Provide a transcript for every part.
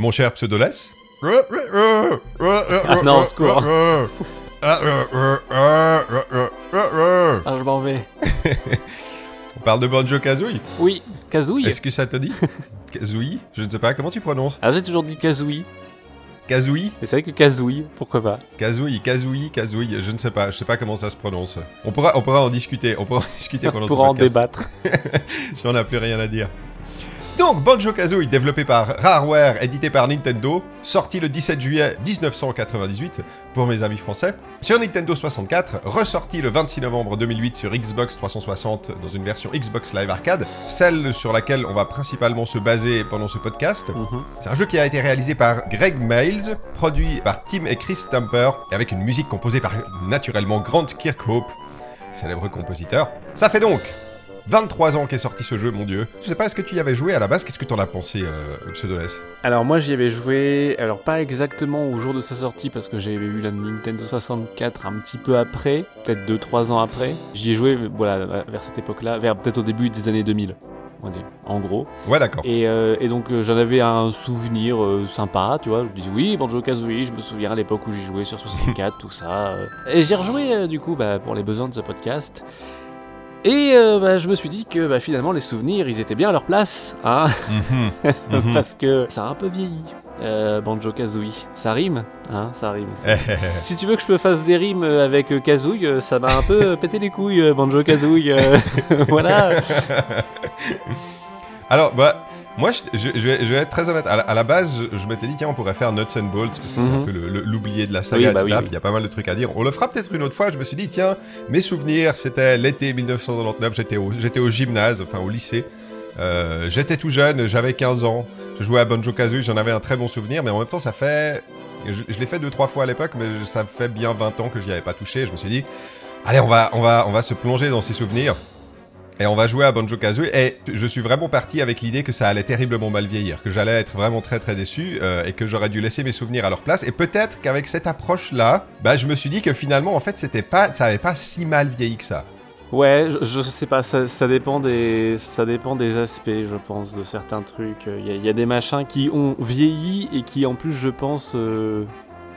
Mon cher Pseudoless Ah non, secours. Ah, je m'en vais. On parle de Banjo Kazooie Oui, Kazooie. Est-ce que ça te dit? Kazooie? Je ne sais pas, comment tu prononces? Ah, j'ai toujours dit Kazooie. Kazooie? Mais c'est vrai que Kazooie, pourquoi pas? Kazooie, Kazooie, Kazooie, je ne sais pas, je sais pas comment ça se prononce. On pourra, on pourra en discuter, on pourra en discuter pendant On ce pourra en débattre. si on n'a plus rien à dire. Donc, Banjo-Kazooie, développé par Rareware, édité par Nintendo, sorti le 17 juillet 1998 pour mes amis français, sur Nintendo 64, ressorti le 26 novembre 2008 sur Xbox 360 dans une version Xbox Live Arcade, celle sur laquelle on va principalement se baser pendant ce podcast. Mhm. C'est un jeu qui a été réalisé par Greg Miles, produit par Tim et Chris Stamper, et avec une musique composée par naturellement Grant Kirkhope, célèbre compositeur. Ça fait donc 23 ans qu'est sorti ce jeu, mon dieu. Je sais pas, est-ce que tu y avais joué à la base? Qu'est-ce que t'en as pensé, euh, Pseudoless Alors moi j'y avais joué, alors pas exactement au jour de sa sortie parce que j'avais eu la Nintendo 64 un petit peu après, peut-être 2-3 ans après. J'y ai joué voilà, vers cette époque-là, vers peut-être au début des années 2000, on dire, en gros. Ouais, d'accord. Et, euh, et donc euh, j'en avais un souvenir euh, sympa, tu vois. Je me disais oui, Banjo Kazooie, je me souviens à l'époque où j'y jouais sur 64, tout ça. Et j'ai rejoué du coup bah, pour les besoins de ce podcast. Et euh, bah, je me suis dit que bah, finalement les souvenirs ils étaient bien à leur place, hein, Mhm. Mhm. parce que ça a un peu vieilli. Euh, Banjo Kazooie, ça rime, hein, ça rime. ça. Eh, eh, eh. Si tu veux que je me fasse des rimes euh, avec Kazooie, ça m'a un peu pété les couilles, Banjo Kazooie. voilà. Alors, bah, moi, je, je- je vais, je vais être très honnête. À la, à la base, je, m'étais dit, tiens, on pourrait faire Nuts and Bolts, parce que c'est un Mhm. peu l'oublié de la saga, Oui, bah oui, Il y a pas mal de trucs à dire. On le fera peut-être une autre fois. Je me suis dit, tiens, mes souvenirs, c'était l'été 1999. J'étais au, j'étais au gymnase, enfin au lycée. Euh, j'étais tout jeune, j'avais 15 ans. Je jouais à Banjo Kazooie, j'en avais un très bon souvenir, mais en même temps, ça fait. Je, je l'ai fait deux, trois fois à l'époque, mais ça fait bien 20 ans que j'y avais pas touché. Je me suis dit, allez, on va, on va, on va se plonger dans ces souvenirs. Et on va jouer à Banjo Kazooie. Et je suis vraiment parti avec l'idée que ça allait terriblement mal vieillir, que j'allais être vraiment très très déçu euh, et que j'aurais dû laisser mes souvenirs à leur place. Et peut-être qu'avec cette approche-là, bah, je me suis dit que finalement, en fait, c'était pas, ça avait pas si mal vieilli que ça. Ouais, je, sais pas, ça, dépend des, ça dépend des aspects, je pense, de certains trucs. Il y, a- il y a des machins qui ont vieilli et qui, en plus, je pense, euh,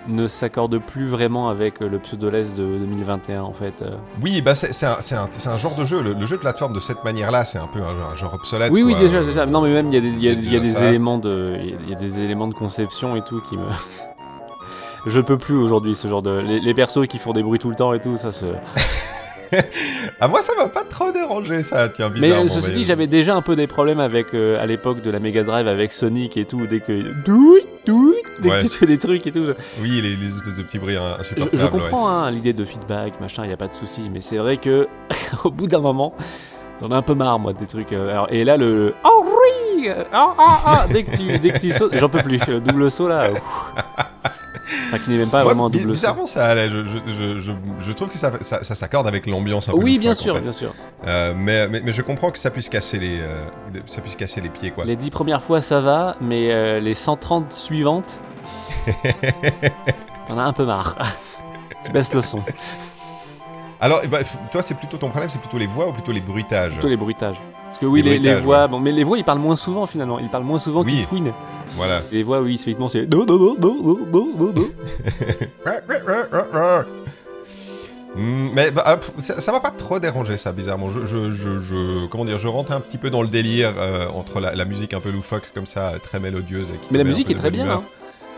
ne s'accordent plus vraiment avec euh, le pseudoless de 2021, en fait. euh. Oui, bah c'est un, genre de jeu. Le, le jeu de plateforme de cette manière-là, c'est un peu un, un genre obsolète. Oui, oui, déjà, déjà. Non, mais même, il y a des, y a- y a éléments de, il y a- il y a des éléments de conception et tout qui me. Je peux plus aujourd'hui ce genre de. Les, les persos qui font des bruits tout le temps et tout, ça se. Ah, moi, ça m'a pas trop dérangé, ça, tiens, bizarrement. Mais ceci mais- dit, j'avais déjà un peu des problèmes avec euh, à l'époque de la Mega Drive avec Sonic et tout, dès que douit, dès Ouais. que tu fais des trucs et tout. Oui, les, les espèces de petits bruits Je, insupportables. je ouais. comprends hein, l'idée de feedback, machin, il y a pas de souci, mais c'est vrai que au bout d'un moment, j'en ai un peu marre moi des trucs. euh, alors, et là le, le oh oui, euh, ah ah ah, dès que tu dès que tu sautes, j'en peux plus. Le double saut là. Enfin, qui n'est même pas Ouais, vraiment un double bizarrement, ça allait. Je, je, je, je, je trouve que ça, ça, ça s'accorde avec l'ambiance un peu Oui, bien en sûr, fait. bien sûr. Euh, mais, mais, mais je comprends que ça puisse casser les, euh, ça puisse casser les pieds, quoi. Les dix premières fois ça va, mais euh, les 130 suivantes, t'en as un peu marre. tu baisses le son. Alors, eh ben, toi, c'est plutôt ton problème, c'est plutôt les voix ou plutôt les bruitages? Plutôt les bruitages. Parce que oui, Les les, les bruitages, voix, ouais. bon, mais les voix ils parlent moins souvent finalement. Ils parlent moins souvent Oui. qu'ils Queen. Voilà. Les voix, oui, effectivement, c'est. Non, non, non, non, non, non, non, mais bah, ah, ça m'a pas trop dérangé ça bizarrement. Je, je, je, je- comment dire, je rentre un petit peu dans le délire euh, entre la, la musique un peu loufoque comme ça, très mélodieuse. Et qui Mais la musique est très bien. hein.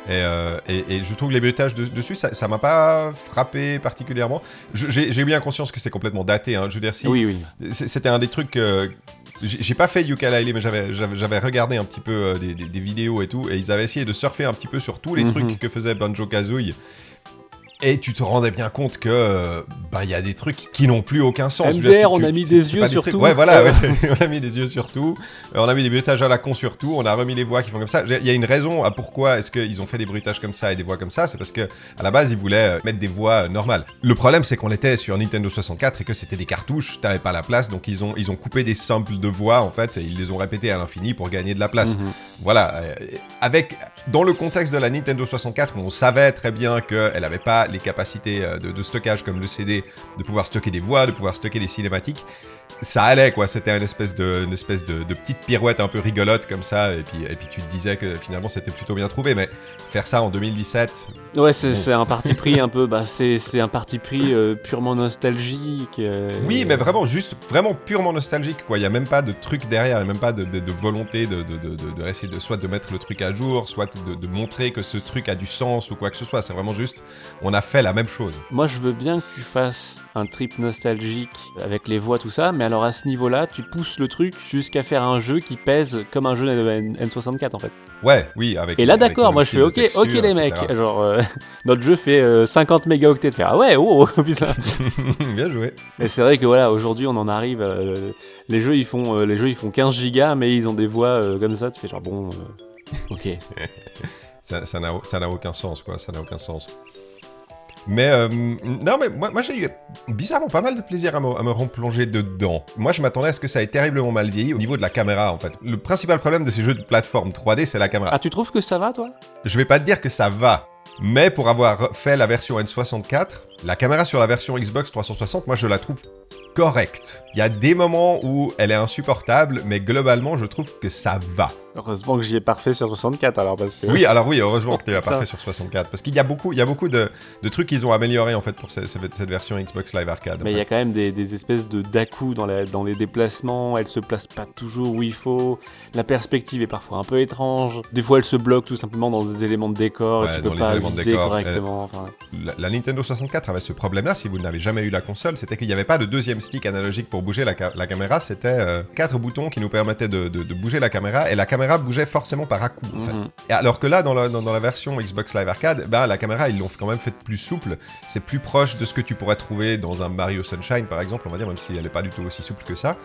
Et, euh, et, et je trouve que les bruitages de- dessus, ça ça m'a pas frappé particulièrement. J'ai bien conscience que c'est complètement daté. Hein. Je veux dire, si Oui, oui. C'était un des trucs que. J'ai pas fait Yooka-Laylee, mais j'avais- regardé un petit peu euh, des, des- des vidéos et tout, et ils avaient essayé de surfer un petit peu sur tous les Mhm. trucs que faisait Banjo-Kazooie. Et tu te rendais bien compte que euh, bah il y a des trucs qui n'ont plus aucun sens. Dire, MDR, tu- on a mis des yeux sur tout. Ouais, voilà, ouais. on a mis des yeux sur tout. Euh, on a mis des bruitages à la con sur tout. On a remis les voix qui font comme ça. Il y a une raison à pourquoi est-ce qu'ils ont fait des bruitages comme ça et des voix comme ça. C'est parce que à la base ils voulaient euh, mettre des voix normales. Le problème c'est qu'on était sur Nintendo 64 et que c'était des cartouches. T'avais pas la place, donc ils ont ils ont coupé des samples de voix en fait et ils les ont répétés à l'infini pour gagner de la place. Mhm. Voilà, avec dans le contexte de la Nintendo 64, où on savait très bien qu'elle n'avait pas capacités euh, de stockage comme le CD, de pouvoir stocker des voix, de pouvoir stocker des cinématiques, ça allait quoi. C'était une espèce de, une espèce de, de petite pirouette un peu rigolote comme ça, et puis, et puis tu te disais que finalement c'était plutôt bien trouvé. Mais faire ça en 2017, Ouais, c'est Bon. un parti pris un peu. Bah, c'est un parti pris euh, purement nostalgique. euh, oui, et- mais vraiment juste, vraiment purement nostalgique quoi. Il y a même pas de truc derrière, il y a même pas de, de- de volonté de, essayer de soit de mettre le truc à jour, soit de montrer que ce truc a du sens ou quoi que ce soit. C'est vraiment juste, on a fait la même chose. Moi, je veux bien que tu fasses un trip nostalgique avec les voix, tout ça, mais alors à ce niveau-là, tu pousses le truc jusqu'à faire un jeu qui pèse comme un jeu N- N64 en fait. Ouais, oui, avec. Et là, d'accord, moi je fais ok, texture, ok les etc. mecs, genre euh, notre jeu fait euh, 50 mégaoctets de faire ah ouais, oh, oh, putain. bien joué. Et c'est vrai que voilà, aujourd'hui on en arrive, euh, les jeux ils font, euh, les jeux ils font 15 gigas, mais ils ont des voix comme ça, tu fais genre bon, ok. Ça ça n'a ça n'a aucun sens, quoi. Ça n'a aucun sens. Mais euh, non, mais moi, moi j'ai eu bizarrement pas mal de plaisir à me, à me replonger dedans. Moi, je m'attendais à ce que ça ait terriblement mal vieilli au niveau de la caméra, en fait. Le principal problème de ces jeux de plateforme 3D, c'est la caméra. Ah, tu trouves que ça va toi? Je vais pas te dire que ça va, mais pour avoir fait la version N64, la caméra sur la version Xbox 360, moi je la trouve correcte. Il y a des moments où elle est insupportable, mais globalement, je trouve que ça va. Heureusement que j'y ai parfait sur 64 alors parce que. Oui, alors oui, heureusement que tu l'as pas Putain. fait sur 64. Parce qu'il y a beaucoup, il y a beaucoup de, de trucs qu'ils ont améliorés en fait pour cette, version Xbox Live Arcade. Mais il y a quand même des, des espèces de d'à-coups dans, la- dans les déplacements, elle se place pas toujours où il faut, la perspective est parfois un peu étrange, des fois elle se bloque tout simplement dans des éléments de décor Ouais, et tu peux pas viser décor, correctement. enfin. la, la Nintendo 64 avait ce problème-là, si vous n'avez jamais eu la console, c'était qu'il n'y avait pas de deuxième stick analogique pour bouger la, ca- la caméra, c'était euh, quatre boutons qui nous permettaient de, de- de bouger la caméra, et la caméra bougeait forcément par à-coup, en. Mhm. Alors que là, dans la, dans, dans la version Xbox Live Arcade, bah, la caméra, ils l'ont quand même fait plus souple. C'est plus proche de ce que tu pourrais trouver dans un Mario Sunshine, par exemple, on va dire, même si elle n'est pas du tout aussi souple que ça.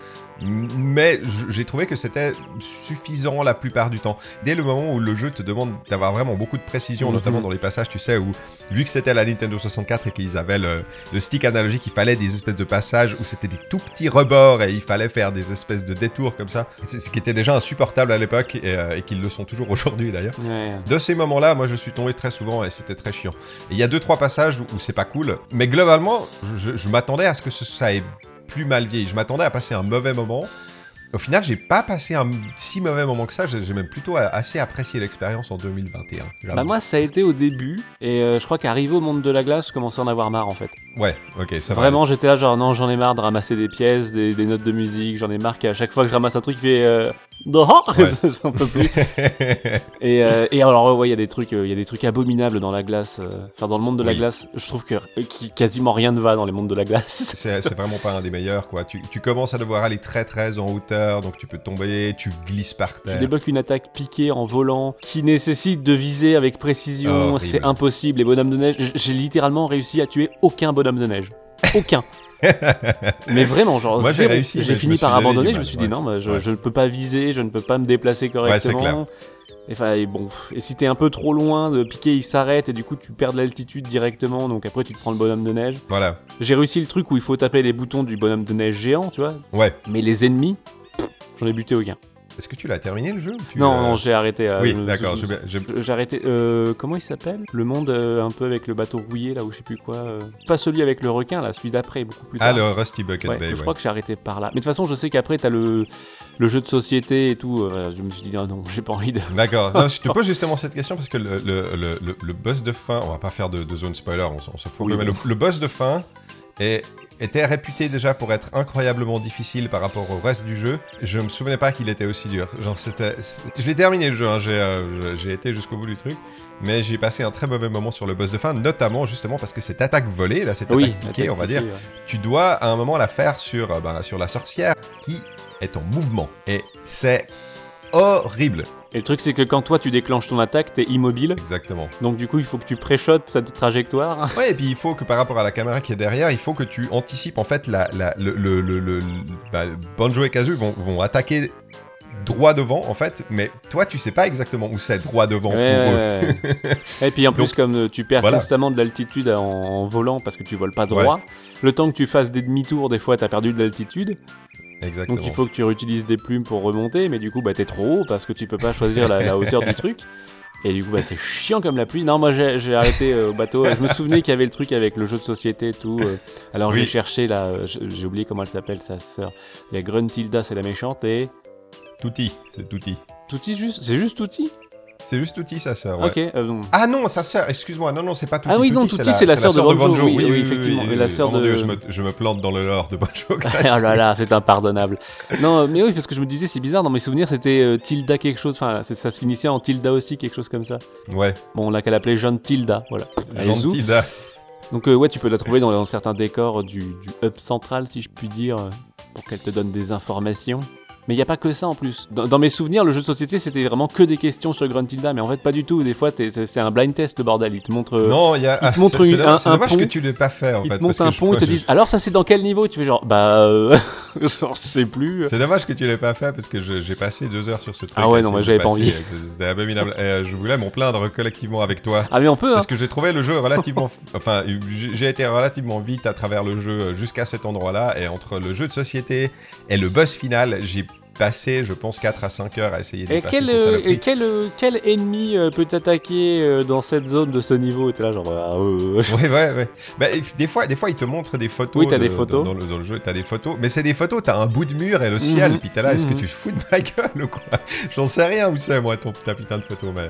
Mais j'ai trouvé que c'était suffisant la plupart du temps. Dès le moment où le jeu te demande d'avoir vraiment beaucoup de précision, Mhm. notamment dans les passages, tu sais, où vu que c'était la Nintendo 64 et qu'ils avaient le, le stick analogique, il fallait des espèces de passages où c'était des tout petits rebords et il fallait faire des espèces de détours comme ça. Ce qui était déjà insupportable à l'époque et, euh, et qu'ils le sont toujours aujourd'hui d'ailleurs. Ouais. De ces moments-là, moi je suis tombé très souvent et c'était très chiant. Il y a deux trois passages où, où c'est pas cool, mais globalement, je, je m'attendais à ce que ce- ça ait plus mal vieilli. Je m'attendais à passer un mauvais moment. Au final, j'ai pas passé un si mauvais moment que ça. J'ai même plutôt assez apprécié l'expérience en 2021. j'avoue. Bah moi ça a été au début et euh, je crois qu'arrivé au monde de la glace je commençais à en avoir marre en fait. Ouais, ok, ça va. Vraiment j'étais là genre non j'en ai marre de ramasser des pièces, des, des notes de musique, j'en ai marre qu'à chaque fois que je ramasse un truc il fait euh. j'en peux plus. Et, euh, et alors ouais il y a des trucs euh, il y a des trucs abominables dans la glace, euh, enfin dans le monde de la Oui. glace. Je trouve que qui- quasiment rien ne va dans les mondes de la glace. C'est vraiment pas un des meilleurs, quoi. Tu, tu commences à devoir aller très très en hauteur, donc tu peux tomber, tu glisses par Tu terre. débloques une attaque piquée en volant qui nécessite de viser avec précision, c'est impossible. Les bonhommes de neige, j'ai littéralement réussi à tuer aucun bonhomme de neige. Aucun. Mais vraiment, genre, Moi, j'ai réussi, J'ai fini par abandonner. Je me suis dit non, bah, je, ne peux pas viser, je ne peux pas me déplacer correctement. Et, enfin, et bon, et si t'es un peu trop loin, le piqué il s'arrête et du coup tu perds de l'altitude directement. Donc après tu te prends le bonhomme de neige. Voilà. J'ai réussi le truc où il faut taper les boutons du bonhomme de neige géant, tu vois. Ouais. Mais les ennemis, j'en ai buté aucun. Est-ce que tu l'as terminé le jeu tu, Non, euh, non, j'ai arrêté. euh, Oui, d'accord. j'ai arrêté. Euh, comment il s'appelle? Le monde euh, un peu avec le bateau rouillé là ou je sais plus quoi. Pas celui avec le requin là, celui d'après, beaucoup plus tard. Ah, le Rusty Bucket Ouais, Bay, je ouais. crois que j'ai arrêté par là. Mais de toute façon, je sais qu'après t'as le le jeu de société et tout. je me suis dit ah non, j'ai pas envie de. D'accord. Non, je te pose justement cette question parce que le, le, le, boss de fin, on va pas faire de, de zone spoiler, on, s'en- on s'en fout, Oui, mais le boss de fin est, était réputé déjà pour être incroyablement difficile par rapport au reste du jeu. Je me souvenais pas qu'il était aussi dur. Genre, c'était, c'est- je l'ai terminé le jeu, hein, j'ai, euh, j'ai été jusqu'au bout du truc. Mais j'ai passé un très mauvais moment sur le boss de fin, notamment justement parce que cette attaque volée, là, cette Oui, attaque piquée, attaque on va piquée, dire, ouais. tu dois à un moment la faire sur, euh, ben, sur la sorcière qui est en mouvement. Et c'est horrible. Et le truc c'est que quand toi tu déclenches ton attaque, t'es immobile. Exactement. Donc du coup, il faut que tu préchotes sa trajectoire. Ouais, et puis il faut que par rapport à la caméra qui est derrière, il faut que tu anticipes en fait la, la- le, le, le- le- bah, Banjo et Kazooie vont, vont attaquer droit devant en fait, mais toi tu sais pas exactement où c'est droit devant Ouais, pour eux. ouais. Et puis en plus, Donc, comme euh, tu perds voilà. constamment de l'altitude en, en volant parce que tu voles pas droit, le temps que tu fasses des demi-tours, des fois t'as perdu de l'altitude. Exactement. Donc il faut que tu réutilises des plumes pour remonter, mais du coup bah t'es trop haut parce que tu peux pas choisir la, la hauteur du truc. Et du coup, bah, c'est chiant comme la pluie. Non, moi j'ai arrêté euh, au bateau. Je me souvenais qu'il y avait le truc avec le jeu de société et tout. euh. Alors Oui. j'ai cherché là, j'ai j'ai oublié comment elle s'appelle, sa sœur. Il y a Gruntilda, c'est la méchante, et Touti, c'est Touti. Touti juste C'est juste Touti C'est juste Touti, sa sœur, ouais. Ok. euh, non. Ah non, sa sœur, excuse-moi, non, non, c'est pas Touti. Ah oui, non, Touti, c'est la sœur de Banjo, oui, oui, effectivement, la sœur de- Dieu, je me, je me plante dans le lore de Banjo. oh là là, c'est impardonnable. non, mais oui, parce que je me disais, c'est bizarre, dans mes souvenirs, c'était euh, Tilda quelque chose, enfin, ça se finissait en Tilda aussi, quelque chose comme ça. Ouais, Bon, on l'a qu'à l'appeler Jeanne Tilda, voilà. Gentil, là. Donc, euh, ouais, tu peux la trouver dans, dans certains décors du, du hub central, si je puis dire, pour qu'elle te donne des informations. Mais il n'y a pas que ça en plus. Dans, dans mes souvenirs, le jeu de société, c'était vraiment que des questions sur Gruntilda, mais en fait, pas du tout. Des fois, c'est un blind test, le bordel. Il te montre. euh, Non, il y a. te montre une- un- un dommage pont. que tu l'aies pas fait, en ils fait. te montent parce un pont, ils te disent alors ça c'est dans quel niveau? Tu fais genre bah euh, genre je sais plus. C'est dommage que tu l'aies pas fait parce que j'ai passé deux heures sur ce truc. Ah ouais, non, moi, j'avais pas envie. C'était abominable. Et, euh, je voulais m'en plaindre collectivement avec toi. Ah mais on peut hein. Parce que j'ai trouvé le jeu relativement. enfin, j'ai j'ai été relativement vite à travers le jeu jusqu'à cet endroit-là. Et entre le jeu de société et le boss final, j'ai passé, je pense, 4 à 5 heures à essayer de Et passer quel, ces euh, et quel, euh, quel ennemi euh, peut t'attaquer dans cette zone de ce niveau? Et t'es là genre ah, euh, Ouais, ouais, ouais. Bah, des fois, des fois, ils te montrent des photos. Oui, t'as de- des photos. Dans, dans le, dans le jeu, t'as des photos. Mais c'est des photos, t'as un bout de mur et le ciel. Mhm. Puis t'es là, est-ce que Mhm. tu te fous de ma gueule ou quoi? J'en sais rien où c'est, moi, ton, ta putain de photo. Mais...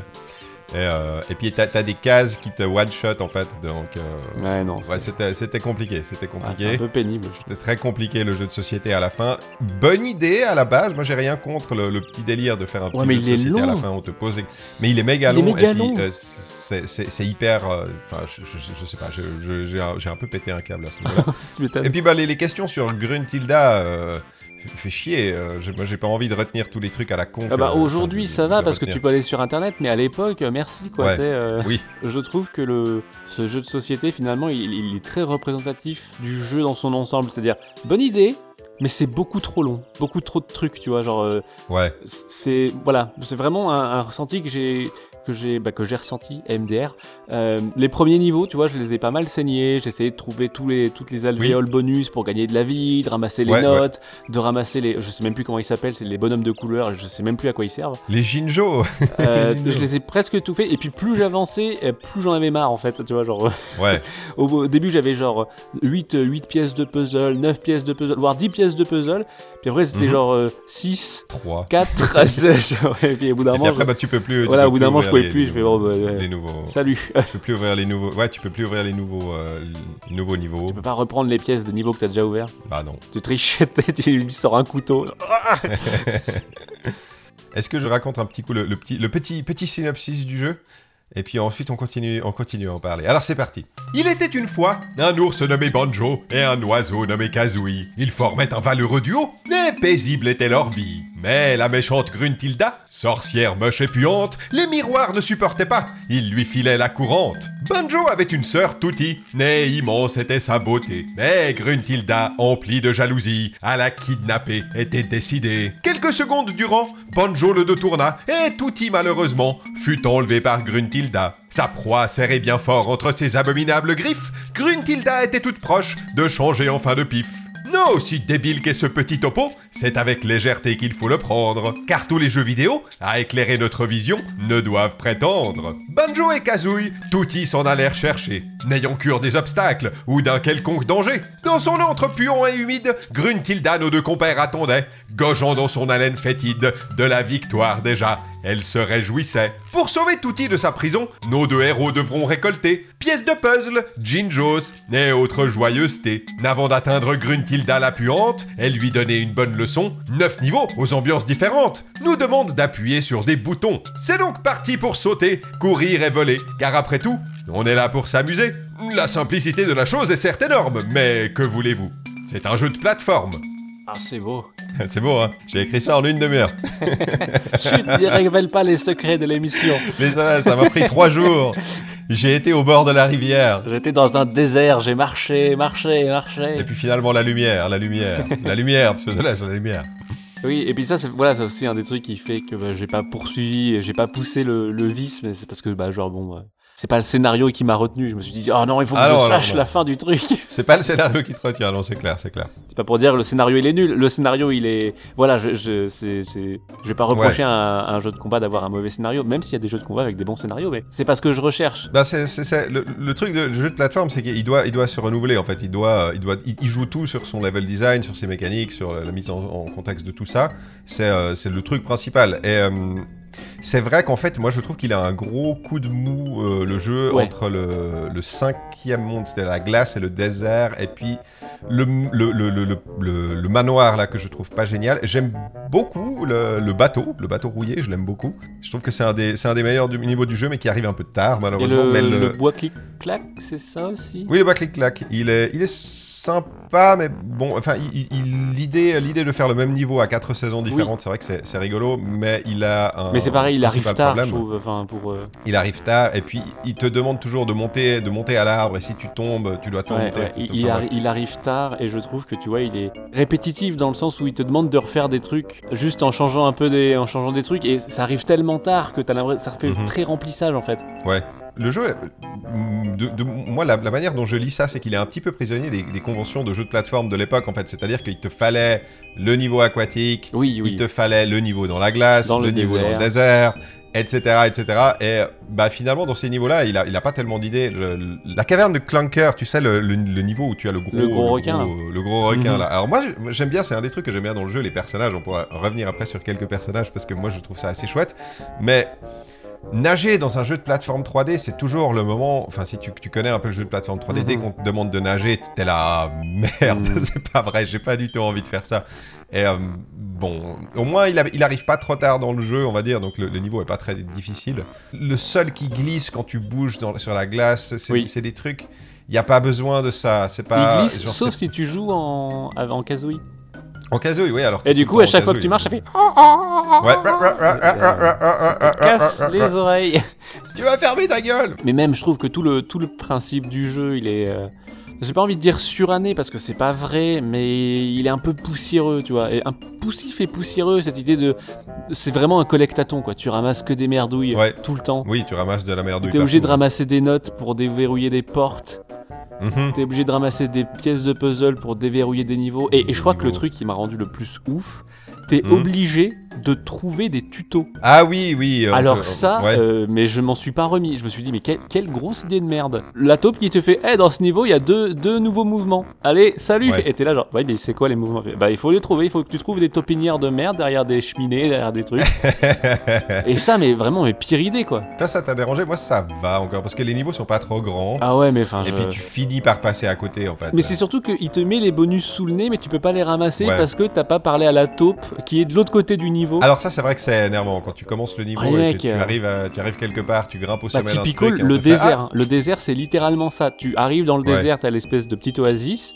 Et, euh, et puis t'as as des cases qui te one-shot, en fait. Donc, euh, Ouais non. ouais, c'était c'était compliqué. C'était ah, compliqué. un peu pénible. C'était très compliqué le jeu de société à la fin. Bonne idée à la base. Moi, j'ai rien contre le, le petit délire de faire un petit Ouais, mais jeu de société à la fin. On te pose. Mais il est méga Il est long. méga et puis, euh, c'est hyper. euh, Enfin, je, je- je sais pas. J'ai un, un peu pété un câble à ce m'étonnes. et puis, bah, les, les questions sur Gruntilda. Fait chier. euh, moi, j'ai pas envie de retenir tous les trucs à la con. Ah bah, aujourd'hui ça va parce que tu peux aller sur internet, mais à l'époque, euh, merci quoi. Ouais. euh, Oui. Je trouve que le, ce jeu de société, finalement, il, il est très représentatif du jeu dans son ensemble. C'est-à-dire, bonne idée, mais c'est beaucoup trop long. Beaucoup trop de trucs, tu vois. Genre, euh, Ouais. c'est voilà, c'est vraiment un, un ressenti que j'ai que j'ai bah, que j'ai ressenti MDR. Euh, les premiers niveaux, tu vois, je les ai pas mal saignés. J'ai essayé de trouver tous les toutes les alvéoles bonus pour gagner de la vie, de ramasser les Ouais, notes, de ramasser les, je sais même plus comment ils s'appellent, c'est les bonhommes de couleur. Je sais même plus à quoi ils servent. Les Jinjo. Euh, je les ai presque tout fait. Et puis plus j'avançais, plus j'en avais marre en fait. Tu vois, genre ouais. au, au début j'avais genre 8, 8 pièces de puzzle, 9 pièces de puzzle, voire 10 pièces de puzzle. Puis après c'était Mhm. genre euh, 6, 3. 4, et puis au bout d'un moment, après, je- bah, tu peux plus. tu voilà, peux au bout d'un moment je ouvrir pouvais plus. Je fais bon, bah. Les nouveaux. salut. Tu peux plus ouvrir les nouveaux. Ouais, tu peux plus ouvrir les nouveaux, euh, les nouveaux niveaux. tu peux pas reprendre les pièces de niveau que t'as déjà ouvert. Bah non. Tu triches, tu lui sors un couteau. Est-ce que je raconte un petit coup le, le petit, le petit, petit synopsis du jeu? Et puis ensuite on continue, on continue à en parler. Alors c'est parti. Il était une fois un ours nommé Banjo et un oiseau nommé Kazooie. Ils formaient un valeureux duo, et paisible était leur vie. Mais la méchante Gruntilda, sorcière moche et puante, les miroirs ne supportaient pas. Il lui filait la courante. Banjo avait une sœur Tutti, née immense était sa beauté. Mais Gruntilda, emplie de jalousie, à la kidnapper, était décidée. Quelques secondes durant, Banjo le détourna, et Tutti malheureusement fut enlevé par Gruntilda. Sa proie serrait bien fort entre ses abominables griffes. Gruntilda était toute proche de changer enfin de pif. Non, aussi débile qu'est ce petit topo, c'est avec légèreté qu'il faut le prendre, car tous les jeux vidéo, à éclairer notre vision, ne doivent prétendre. Banjo et Kazooie, Tutti s'en allèrent chercher, n'ayant cure des obstacles ou d'un quelconque danger. Dans son antre puant et humide, Gruntilda, nos deux compères attendaient, gogeant dans son haleine fétide, de la victoire déjà. Elle se réjouissait. Pour sauver Tutti de sa prison, nos deux héros devront récolter pièces de puzzle, ginjos et autres joyeusetés. N'avant d'atteindre Gruntilda la puante et lui donner une bonne leçon, neuf niveaux aux ambiances différentes nous demandent d'appuyer sur des boutons. C'est donc parti pour sauter, courir et voler, car après tout, on est là pour s'amuser. La simplicité de la chose est certes énorme, mais que voulez-vous? C'est un jeu de plateforme. Ah, c'est beau. C'est beau, hein J'ai écrit ça en une demi-heure. Chut, ne révèle pas les secrets de l'émission. Mais ça, ça m'a pris trois jours. J'ai été au bord de la rivière. J'étais dans un désert, j'ai marché, marché, marché. Et puis finalement, la lumière, la lumière. La lumière, parce que là, c'est la lumière. Oui, et puis ça, c'est voilà, c'est aussi un des trucs qui fait que bah, j'ai pas poursuivi, j'ai pas poussé le, le vice, mais c'est parce que bah genre bon, bah, c'est pas le scénario qui m'a retenu. Je me suis dit, oh non, il faut que Ah je non, sache non. la fin du truc. C'est pas le scénario qui te retient, non, c'est clair, c'est clair. c'est pas pour dire le scénario il est nul. Le scénario il est, voilà, je, je, c'est, c'est- je vais pas reprocher à un, jeu de combat d'avoir un mauvais scénario, même s'il y a des jeux de combat avec des bons scénarios, mais c'est pas ce que je recherche. Bah c'est, c'est, le, le truc de le jeu de plateforme, c'est qu'il doit, il doit se renouveler en fait. Il doit, il doit, il, joue tout sur son level design, sur ses mécaniques, sur la, la mise en, en contexte de tout ça. C'est, euh, c'est le truc principal. Et euh, c'est vrai qu'en fait, moi je trouve qu'il a un gros coup de mou euh, le jeu Ouais. entre le, le cinquième monde, c'était la glace et le désert, et puis le, manoir là que je trouve pas génial. J'aime beaucoup le, bateau, le bateau rouillé, je l'aime beaucoup. Je trouve que c'est un des, c'est un des meilleurs du niveau du jeu, mais qui arrive un peu tard Et malheureusement. le, mais le bois clic-clac, c'est ça aussi? Oui, le bas clic clac. Il est, il est sympa, mais bon, enfin, l'idée, l'idée de faire le même niveau à quatre saisons différentes, c'est vrai que c'est, rigolo, mais il a un. Mais c'est pareil, il arrive tard, je trouve. Enfin, pour. euh, Il arrive tard, et puis il te demande toujours de monter, de monter à l'arbre, et si tu tombes, tu dois ouais, ouais, etc. il, il Enfin, arri- il arrive tard et je trouve que tu vois, il est répétitif dans le sens où il te demande de refaire des trucs juste en changeant un peu des, en changeant des trucs et ça arrive tellement tard que ça fait Mhm. très remplissage en fait. Ouais. Le jeu, de, de- moi, la, la manière dont je lis ça, c'est qu'il est un petit peu prisonnier des, des conventions de jeux de plateforme de l'époque, en fait. C'est-à-dire qu'il te fallait le niveau aquatique, Oui, oui. il te fallait le niveau dans la glace, Dans le, le niveau dans le désert. etc., etc. Et bah finalement, dans ces niveaux-là, il a, il a pas tellement d'idées. La caverne de Clunker, tu sais, le, le- le niveau où tu as le gros, Le gros requin, le gros requin Mhm. là. Alors moi, j'aime bien, c'est un des trucs que j'aime bien dans le jeu, les personnages. On pourra revenir après sur quelques personnages parce que moi, je trouve ça assez chouette. Mais Nager dans un jeu de plateforme 3D, c'est toujours le moment. Enfin, si tu, tu connais un peu le jeu de plateforme 3D, dès Mhm. qu'on te demande de nager, t'es là, ah, merde, Mhm. c'est pas vrai, j'ai pas du tout envie de faire ça. Et euh, bon, au moins, il, a- il arrive pas trop tard dans le jeu, on va dire, donc le, le niveau est pas très difficile. Le sol qui glisse quand tu bouges dans- sur la glace, c'est Oui. des trucs. Il y a pas besoin de ça. C'est pas. il glisse genre, sauf si tu joues en, en kazooie. En kazooie, oui, alors. Et du coup, à chaque fois que tu marches, ça fait. oh, Ouais. Ça te casse les oreilles. Tu vas fermer ta gueule Mais même, je trouve que tout le, tout le principe du jeu, il est. euh, J'ai pas envie de dire suranné parce que c'est pas vrai, mais il est un peu poussiéreux, tu vois. Et un poussif et poussiéreux, cette idée de. C'est vraiment un collectaton, quoi. Tu ramasses que des merdouilles Ouais. tout le temps. Oui, tu ramasses de la merde. T'es obligé de ramasser des notes pour déverrouiller des portes. Mhm. T'es obligé de ramasser des pièces de puzzle pour déverrouiller des niveaux. Et, et je crois que le truc qui m'a rendu le plus ouf, t'es Mhm. obligé de trouver des tutos. Ah oui, oui. Alors ça, ouais. euh, mais je m'en suis pas remis. Je me suis dit, mais quelle, quelle grosse idée de merde. La taupe qui te fait, eh, dans ce niveau, il y a deux, deux nouveaux mouvements. Allez, salut Ouais. Et t'es là genre, ouais, mais c'est quoi les mouvements? Bah, il faut les trouver. Il faut que tu trouves des taupinières de merde derrière des cheminées, derrière des trucs. Et ça, mais vraiment, mais pire idée, quoi. Toi, ça t'a dérangé? Moi, ça va encore, parce que les niveaux sont pas trop grands. Ah ouais, mais enfin, et je... puis tu finis par passer à côté, en fait. Mais c'est surtout qu'il te met les bonus sous le nez, mais tu peux pas les ramasser Ouais. parce que t'as pas parlé à la taupe qui est de l'autre côté du niveau. Alors ça, c'est vrai que c'est énervant. Quand tu commences le niveau Ouais, et que tu, euh. arrives à- tu arrives quelque part, tu grimpes au Bah, sommet d'un typico, le fait, désert. Ah hein. Le désert, c'est littéralement ça. Tu arrives dans le Ouais. désert, t'as l'espèce de petite oasis.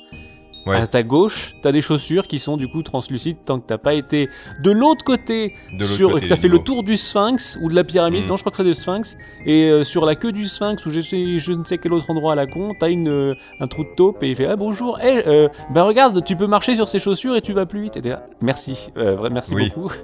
Ouais. À ta gauche, t'as des chaussures qui sont du coup translucides tant que t'as pas été de l'autre côté, De sur, côté que t'as fait le tour du sphinx ou de la pyramide. Mhm. Non, je crois que c'est du sphinx. Et euh, sur la queue du sphinx ou je, je ne sais quel autre endroit à la con, t'as une euh, un trou de taupe et il fait ah bonjour. Eh, euh, bah regarde, tu peux marcher sur ces chaussures et tu vas plus vite. Et t'es là, merci, euh, merci Oui. beaucoup.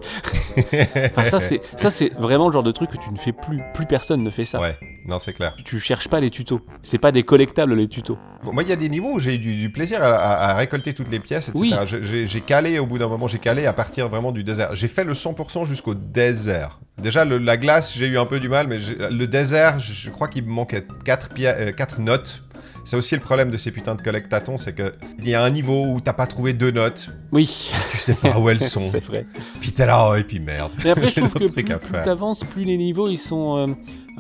Enfin, ça c'est ça c'est vraiment le genre de truc que tu ne fais plus. Plus personne ne fait ça. Ouais, non, c'est clair. Tu cherches pas les tutos. C'est pas des collectables les tutos. Bon, moi, il y a des niveaux où j'ai eu du, du plaisir à, à- à récolter toutes les pièces, etc. Oui. J'ai calé, au bout d'un moment, j'ai calé à partir vraiment du désert. J'ai fait le 100% jusqu'au désert. Déjà, le- la glace, j'ai eu un peu du mal, mais le désert, je, crois qu'il me manquait 4, notes. C'est aussi le problème de ces putains de collectatons, c'est que il y a un niveau où t'as pas trouvé deux notes, Oui, tu sais pas où elles sont, c'est vrai. puis t'es là, oh, et puis merde. Mais après, je trouve que plus, plus t'avances, plus les niveaux ils sont. euh,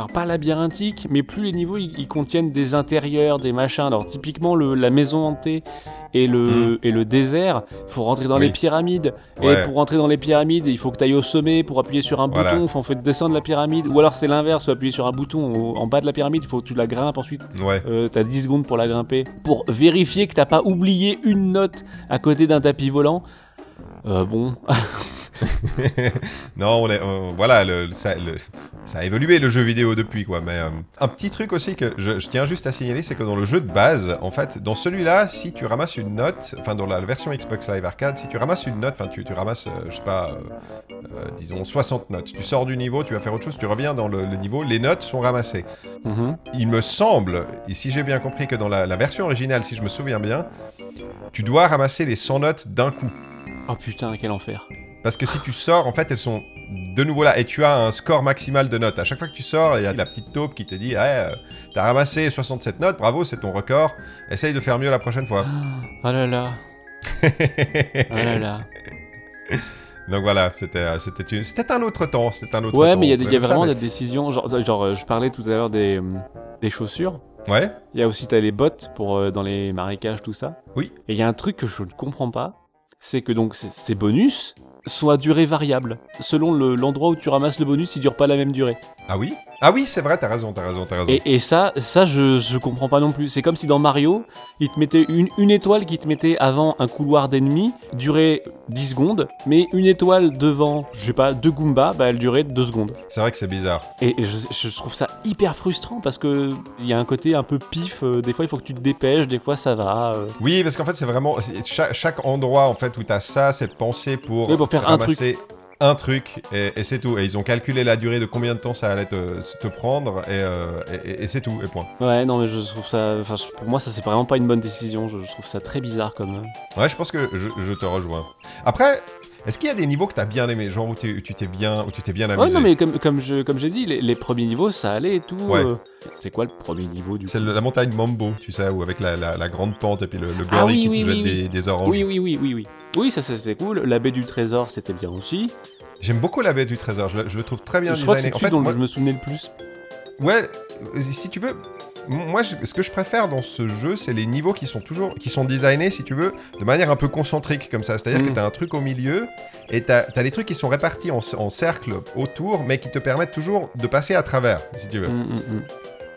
alors, pas labyrinthiques, mais plus les niveaux ils, ils contiennent des intérieurs, des machins. Alors, typiquement, le, la maison hantée et le, et le désert, faut rentrer dans Hmm. Oui. les pyramides. Ouais. Et pour rentrer dans les pyramides, il faut que tu ailles au sommet pour appuyer sur un Voilà. bouton. Faut, faut descendre la pyramide. Ou alors, c'est l'inverse, faut appuyer sur un bouton en bas de la pyramide, il faut que tu la grimpes ensuite. Ouais. Euh, t'as 10 secondes pour la grimper. Pour vérifier que t'as pas oublié une note à côté d'un tapis volant. Euh, bon. non, on est, on- voilà, le, ça, le- ça a évolué le jeu vidéo depuis quoi. Mais euh, un petit truc aussi que je, je tiens juste à signaler, c'est que dans le jeu de base, en fait, dans celui-là, si tu ramasses une note, enfin dans la version Xbox Live Arcade, si tu ramasses une note, enfin tu, tu ramasses, euh, je sais pas, euh, euh, disons 60 notes, tu sors du niveau, tu vas faire autre chose, tu reviens dans le, le niveau, les notes sont ramassées. Mhm. Il me semble, et si j'ai bien compris que dans la, la version originale, si je me souviens bien, tu dois ramasser les 100 notes d'un coup. Oh putain, quel enfer. Parce que si tu sors, en fait, elles sont de nouveau là. Et tu as un score maximal de notes. À chaque fois que tu sors, il y a de la petite taupe qui te dit Eh, euh, T'as ramassé 67 notes, bravo, c'est ton record. Essaye de faire mieux la prochaine fois. Oh là là. Oh là là. Donc voilà, c'était euh, c'était une- c'était un autre temps. C'était un autre Ouais, temps, mais il y a, y vraiment des décisions. Genre, genre, euh, je parlais tout à l'heure des, euh, des chaussures. Ouais Il y a aussi, t'as les bottes pour euh, dans les marécages, tout ça. Oui. Et il y a un truc que je ne comprends pas, c'est que donc ces- ces bonus sont à durée variable. Selon le- l'endroit où tu ramasses le bonus, ils durent pas la même durée. Ah oui? Ah oui, c'est vrai, t'as raison, t'as raison, t'as raison. Et, et ça, ça je, je comprends pas non plus. C'est comme si dans Mario, il te mettait une, une étoile qui te mettait avant un couloir d'ennemis, durait 10 secondes, mais une étoile devant, je sais pas, deux Goombas, bah elle durait 2 secondes. C'est vrai que c'est bizarre. Et, et je, je trouve ça hyper frustrant parce que il y a un côté un peu pif. euh, des fois, il faut que tu te dépêches, des fois, ça va. euh. Oui, parce qu'en fait, c'est vraiment. Chaque, chaque endroit en fait, où t'as ça, c'est pensé pour, Oui, pour faire un ramasser un truc, et, et c'est tout. Et ils ont calculé la durée de combien de temps ça allait te, te prendre, et, euh, et- c'est tout, et point. Ouais, non, mais je trouve ça. Pour moi, ça, c'est vraiment pas une bonne décision. Je, je trouve ça très bizarre comme. euh. Ouais, je pense que je, je te rejoins. Après, est-ce qu'il y a des niveaux que t'as bien aimé, genre où, tu t'es bien, où tu t'es bien amusé? Ouais, non, mais comme, comme je- comme j'ai dit, les, les premiers niveaux, ça allait et tout. Ouais. euh. C'est quoi le premier niveau du C'est la montagne Mambo, tu sais, où avec la, la- la grande pente et puis le, le Ah oui, qui oui, te jette oui, des, des oranges. Oui, oui, oui, oui, oui. Oui, ça, ça, c'était cool. La baie du trésor, c'était bien aussi. J'aime beaucoup la baie du trésor, je, le- je le trouve très bien je crois que c'est designé. En fait, dont moi- je me souvenais le plus. Ouais, euh, si tu veux, moi, je- ce que je préfère dans ce jeu, c'est les niveaux qui sont toujours, qui sont designés, si tu veux, de manière un peu concentrique comme ça. C'est-à-dire Mm. que t'as un truc au milieu et t'as as les trucs qui sont répartis en, en cercle autour, mais qui te permettent toujours de passer à travers, si tu veux. Mm, mm.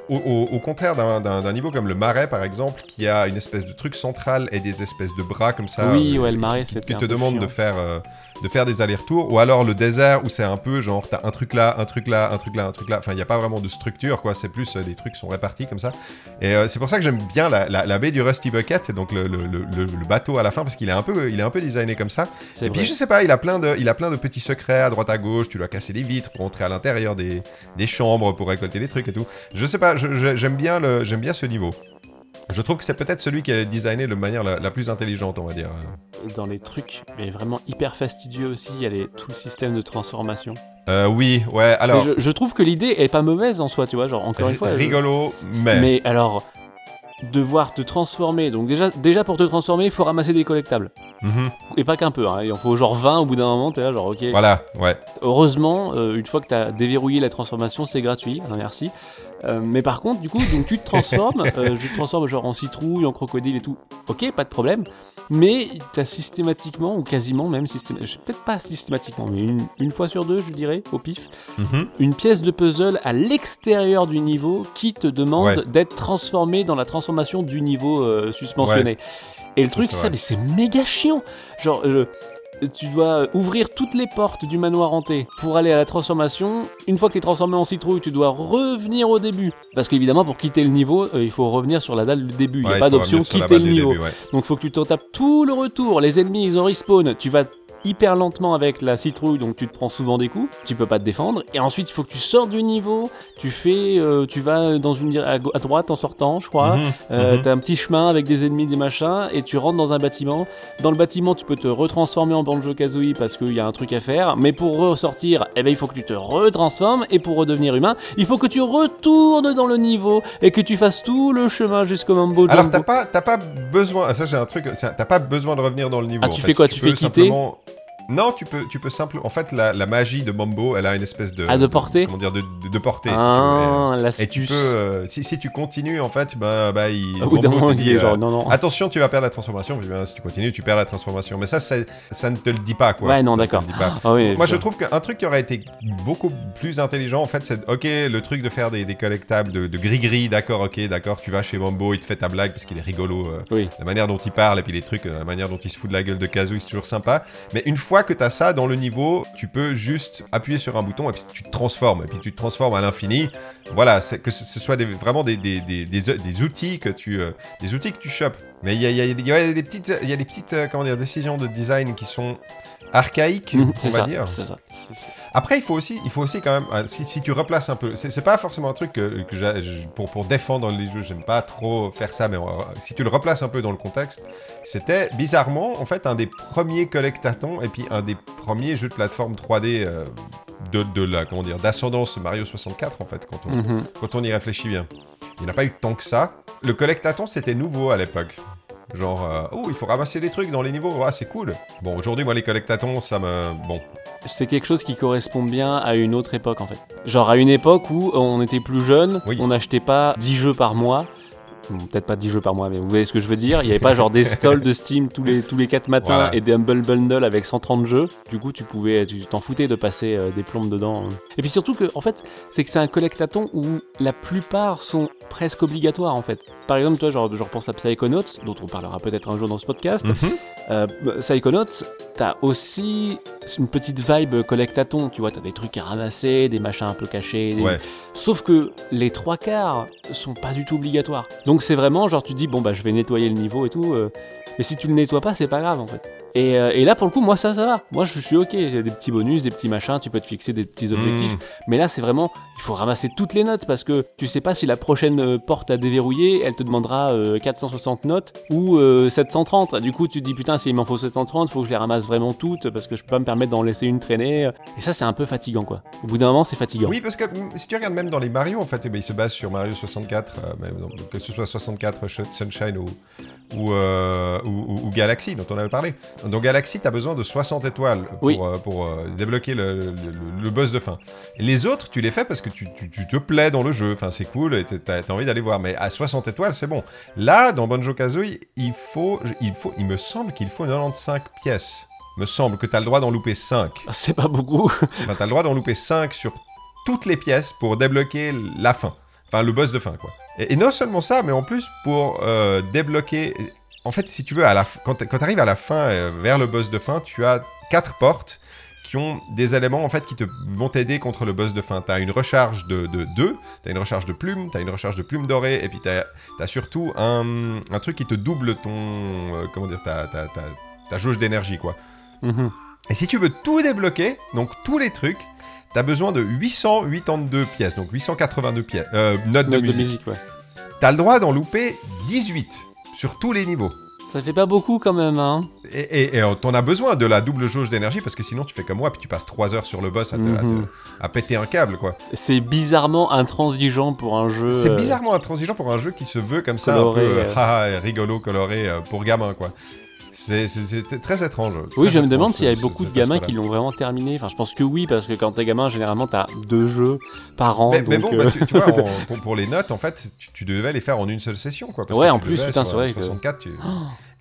Au, au- au contraire d'un- niveau comme le marais, par exemple, qui a une espèce de truc central et des espèces de bras comme ça. oui, euh, ouais, le marais, qui un te peu demande de faire, euh, de faire des allers-retours, ou alors le désert où c'est un peu genre t'as un truc là, un truc là, un truc là, un truc là. Enfin, il n'y a pas vraiment de structure, quoi. C'est plus euh, les trucs sont répartis comme ça. Et euh, c'est pour ça que j'aime bien la, la- la baie du Rusty Bucket, donc le, le- le- le- le bateau à la fin, parce qu'il est un peu, il est un peu designé comme ça. Et puis je sais pas, il a plein de, il a plein de petits secrets à droite à gauche. Tu dois casser des vitres pour entrer à l'intérieur des, des chambres pour récolter des trucs et tout. Je sais pas, j'aime bien le, j'aime bien ce niveau. Je trouve que c'est peut-être celui qui est designé de manière la, la plus intelligente, on va dire. Dans les trucs, mais vraiment hyper fastidieux aussi, il y a les- tout le système de transformation. Euh, oui, ouais. Alors, je, je trouve que l'idée est pas mauvaise en soi, tu vois, genre encore une fois. je- rigolo, mais, Mais alors, devoir te transformer, donc déjà, déjà pour te transformer, il faut ramasser des collectables. Mhm. Et pas qu'un peu, hein. il en faut genre 20 au bout d'un moment, t'es là genre ok. voilà, ouais. Heureusement, euh, une fois que t'as déverrouillé la transformation, c'est gratuit, alors merci. Euh, mais par contre, du coup, donc tu te transformes, euh, je te transforme genre en citrouille, en crocodile et tout. Ok, pas de problème. Mais t'as systématiquement, ou quasiment même systématiquement, peut-être pas systématiquement, mais une, une fois sur deux, je dirais, au pif, Mhm. une pièce de puzzle à l'extérieur du niveau qui te demande Ouais. d'être transformé dans la transformation du niveau euh, susmentionné. Et le truc, c'est ça, mais c'est méga chiant. Genre, euh, tu dois ouvrir toutes les portes du manoir hanté pour aller à la transformation. Une fois que tu es transformé en citrouille, tu dois revenir au début. Parce qu'évidemment, pour quitter le niveau, euh, il faut revenir sur la dalle du début. Il Ouais, n'y a pas d'option quitter le niveau. début, ouais. Donc faut que tu te tapes tout le retour. Les ennemis, ils ont respawn. Tu vas hyper lentement avec la citrouille, donc tu te prends souvent des coups. Tu peux pas te défendre. Et ensuite, il faut que tu sortes du niveau. Tu fais, euh, tu vas dans une à, à droite en sortant, je crois. Mhm. Euh, Mhm. T'as un petit chemin avec des ennemis, des machins, et tu rentres dans un bâtiment. Dans le bâtiment, tu peux te retransformer en Banjo Kazooie parce qu'il y a un truc à faire. Mais pour ressortir, eh ben, il faut que tu te retransformes. Et pour redevenir humain, il faut que tu retournes dans le niveau et que tu fasses tout le chemin jusqu'au Mambo Alors, t'as pas, besoin. ah, Ça, j'ai un truc. T'as pas besoin de revenir dans le niveau. Ah, en tu fait. fais quoi, tu fais quitter? simplement- Non, tu peux, tu peux simplement. En fait, la, la magie de Mambo, elle a une espèce de. Ah, de portée Comment dire, de, de, de portée. si tu veux. Ah, Et, euh. Et tu peux, euh, si, si tu continues, en fait, bah, bah il. Au bout d'un Mambo moment, te il dit, euh, non, non. Attention, tu vas perdre la transformation. Puis, si tu continues, tu perds la transformation. Mais ça, ça ne te le dit pas, quoi. Ouais, non, d'accord. Ah oui, Moi, je trouve qu'un truc qui aurait été beaucoup plus intelligent, en fait, c'est ok, le truc de faire des, des collectables de, gris-gris, d'accord, ok, d'accord, tu vas chez Mambo, il te fait ta blague parce qu'il est rigolo. euh, Oui. la manière dont il parle et puis les trucs, la manière dont il se fout de la gueule de Kazooie, c'est toujours sympa. Mais une fois que tu as ça dans le niveau, tu peux juste appuyer sur un bouton et puis tu te transformes. Et puis tu te transformes à l'infini. Voilà, que ce soit des- vraiment des, des, des, outils que tu euh, des outils que tu chopes. Mais il y a, y y a des petites, il y a des petites euh, comment dire, décisions de design qui sont archaïques, on c'est va ça, dire. ça. Après, il faut aussi, il faut aussi quand même, euh, si, si tu replaces un peu, c'est pas forcément un truc que, que pour, pour défendre les jeux, j'aime pas trop faire ça, mais on va- si tu le replaces un peu dans le contexte, c'était bizarrement, en fait, un des premiers collectatons et puis un des premiers jeux de plateforme 3D euh, de, de la, comment dire, d'ascendance Mario 64, en fait, quand on, Mhm. quand on y réfléchit bien. Il n'y en a pas eu tant que ça. Le collectaton, c'était nouveau à l'époque. Genre, euh, oh, il faut ramasser des trucs dans les niveaux, ah, c'est cool. Bon, aujourd'hui, moi, les collectatons, ça me. Bon, C'est quelque chose qui correspond bien à une autre époque en fait. Genre à une époque où on était plus jeune, Oui. on n'achetait pas 10 jeux par mois. Bon, Peut-être pas 10 jeux par mois, mais vous voyez ce que je veux dire. Il n'y avait pas genre des stalls de Steam tous les, tous les 4 matins Voilà. et des Humble Bundle avec 130 jeux. Du coup, tu pouvais, tu t'en foutais de passer euh, des plombes dedans. Et puis surtout que, en fait, c'est que c'est un collectaton où la plupart sont presque obligatoires en fait. Par exemple, toi, genre, je repense à Psychonauts, dont on parlera peut-être un jour dans ce podcast. mhm. Euh, Psychonauts, t'as aussi une petite vibe collectaton, tu vois, t'as des trucs à ramasser, des machins un peu cachés. des- ouais. Sauf que les trois quarts sont pas du tout obligatoires. Donc c'est vraiment genre tu dis bon bah je vais nettoyer le niveau et tout, euh, mais si tu le nettoies pas c'est pas grave en fait. Et, euh, et là pour le coup moi ça ça va. Moi je suis ok, j'ai des petits bonus, des petits machins, tu peux te fixer des petits objectifs. Mhm. Mais là c'est vraiment il faut ramasser toutes les notes parce que tu sais pas si la prochaine euh, porte à déverrouiller elle te demandera euh, 460 notes ou euh, 730. Du coup tu te dis putain s'il m'en faut 730 faut que je les ramasse vraiment toutes parce que je peux pas me permettre d'en laisser une traîner. Et ça c'est un peu fatigant quoi. Au bout d'un moment c'est fatigant. Oui, parce que si tu regardes même dans les Mario, en fait, eh ben, ils se basent sur Mario 64, euh, même que ce soit 64, Sh- Sunshine ou, ou, euh, ou, Galaxy, dont on avait parlé. Dans Galaxy, tu as besoin de 60 étoiles pour, Oui. euh, pour euh, débloquer le, le- le- boss de fin. Les autres, tu les fais parce que tu, tu- tu te plais dans le jeu, enfin, c'est cool, et tu as, envie d'aller voir. Mais à 60 étoiles, c'est bon. Là, dans Banjo-Kazooie, il faut, il faut, il me semble qu'il faut 95 pièces. Me semble que tu as le droit d'en louper 5. C'est pas beaucoup. Enfin, t'as le droit d'en louper 5 sur toutes les pièces pour débloquer la fin. Enfin, le boss de fin, quoi. Et, et non seulement ça, mais en plus pour euh, débloquer... En fait, si tu veux, à la f- quand tu arrives à la fin, euh, vers le boss de fin, tu as quatre portes qui ont des éléments en fait qui te vont t'aider contre le boss de fin. T'as une recharge de 2, t'as une recharge de plumes, t'as une recharge de plumes dorées, et puis t'as as surtout un, un truc qui te double ton... euh, comment dire ta, ta, ta, ta jauge d'énergie, quoi. Mhm. Et si tu veux tout débloquer, donc tous les trucs, t'as besoin de 882 pièces, donc 882 pièces, euh, notes de Note musique. ouais. T'as le droit d'en louper 18 sur tous les niveaux. Ça fait pas beaucoup quand même, hein. Et, euh, t'en as besoin de la double jauge d'énergie parce que sinon tu fais comme moi puis tu passes 3 heures sur le boss à, te- à te- Mhm. à péter un câble quoi. C'est bizarrement intransigeant pour un jeu. C'est euh, bizarrement intransigeant pour un jeu qui se veut comme ça un peu euh, euh. haha, rigolo coloré euh, pour gamin quoi. C'est très étrange. Oui, très je me demande s'il y avait beaucoup de gamins qui l'ont vraiment terminé. Enfin, je pense que oui, parce que quand t'es gamin, généralement, t'as deux jeux par an. Mais, bon, euh, bah, tu, tu vois, en- pour, pour les notes, en fait, tu, tu devais les faire en une seule session, quoi. parce Ouais, que en plus, putain, c'est vrai que- 64, tu- elle,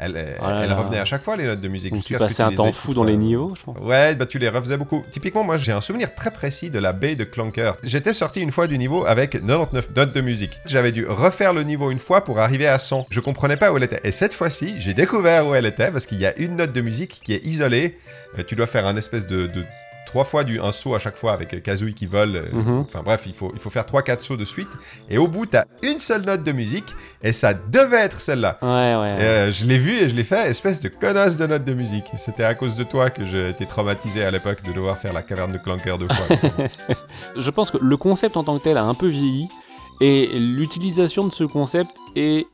elle, là. revenait à chaque fois, les notes de musique. donc tu passais un les temps fou dans les niveaux, je pense. Ouais, bah tu les refaisais beaucoup. Typiquement, moi j'ai un souvenir très précis de la baie de Clanker. J'étais sorti une fois du niveau avec 99 notes de musique. J'avais dû refaire le niveau une fois pour arriver à 100. Je comprenais pas où elle était. Et cette fois-ci, j'ai découvert où elle était parce qu'il y a une note de musique qui est isolée. Euh, tu dois faire un espèce de, de trois fois du, un saut à chaque fois avec euh, Kazooie qui vole. euh, Mhm. Enfin bref, il faut, il faut faire 3-4 sauts de suite. Et au bout, t'as une seule note de musique et ça devait être celle-là. Ouais, ouais. Euh, je l'ai vu et je l'ai fait, espèce de connasse de note de musique. C'était à cause de toi que j'ai été traumatisé à l'époque de devoir faire la caverne de Clanker deux fois. Je pense que le concept en tant que tel a un peu vieilli et l'utilisation de ce concept est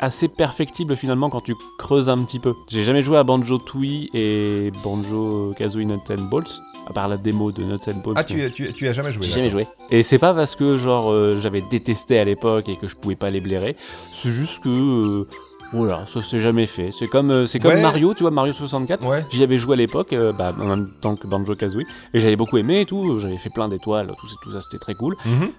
assez perfectible finalement quand tu creuses un petit peu. J'ai jamais joué à Banjo Tooie et Banjo Kazooie Nuts and Bolts, à part la démo de Nuts and Bolts. ah, tu, tu, tu as jamais joué J'ai jamais joué. Et c'est pas parce que genre euh, j'avais détesté à l'époque et que je pouvais pas les blairer. C'est juste que euh, voilà, ça s'est jamais fait. C'est comme euh, c'est comme Ouais. Mario, tu vois Mario 64. Ouais. J'y avais joué à l'époque, euh, bah, en même temps que Banjo Kazooie, et j'avais beaucoup aimé et tout. J'avais fait plein d'étoiles, tout, ça- tout ça, c'était très cool. Mhm.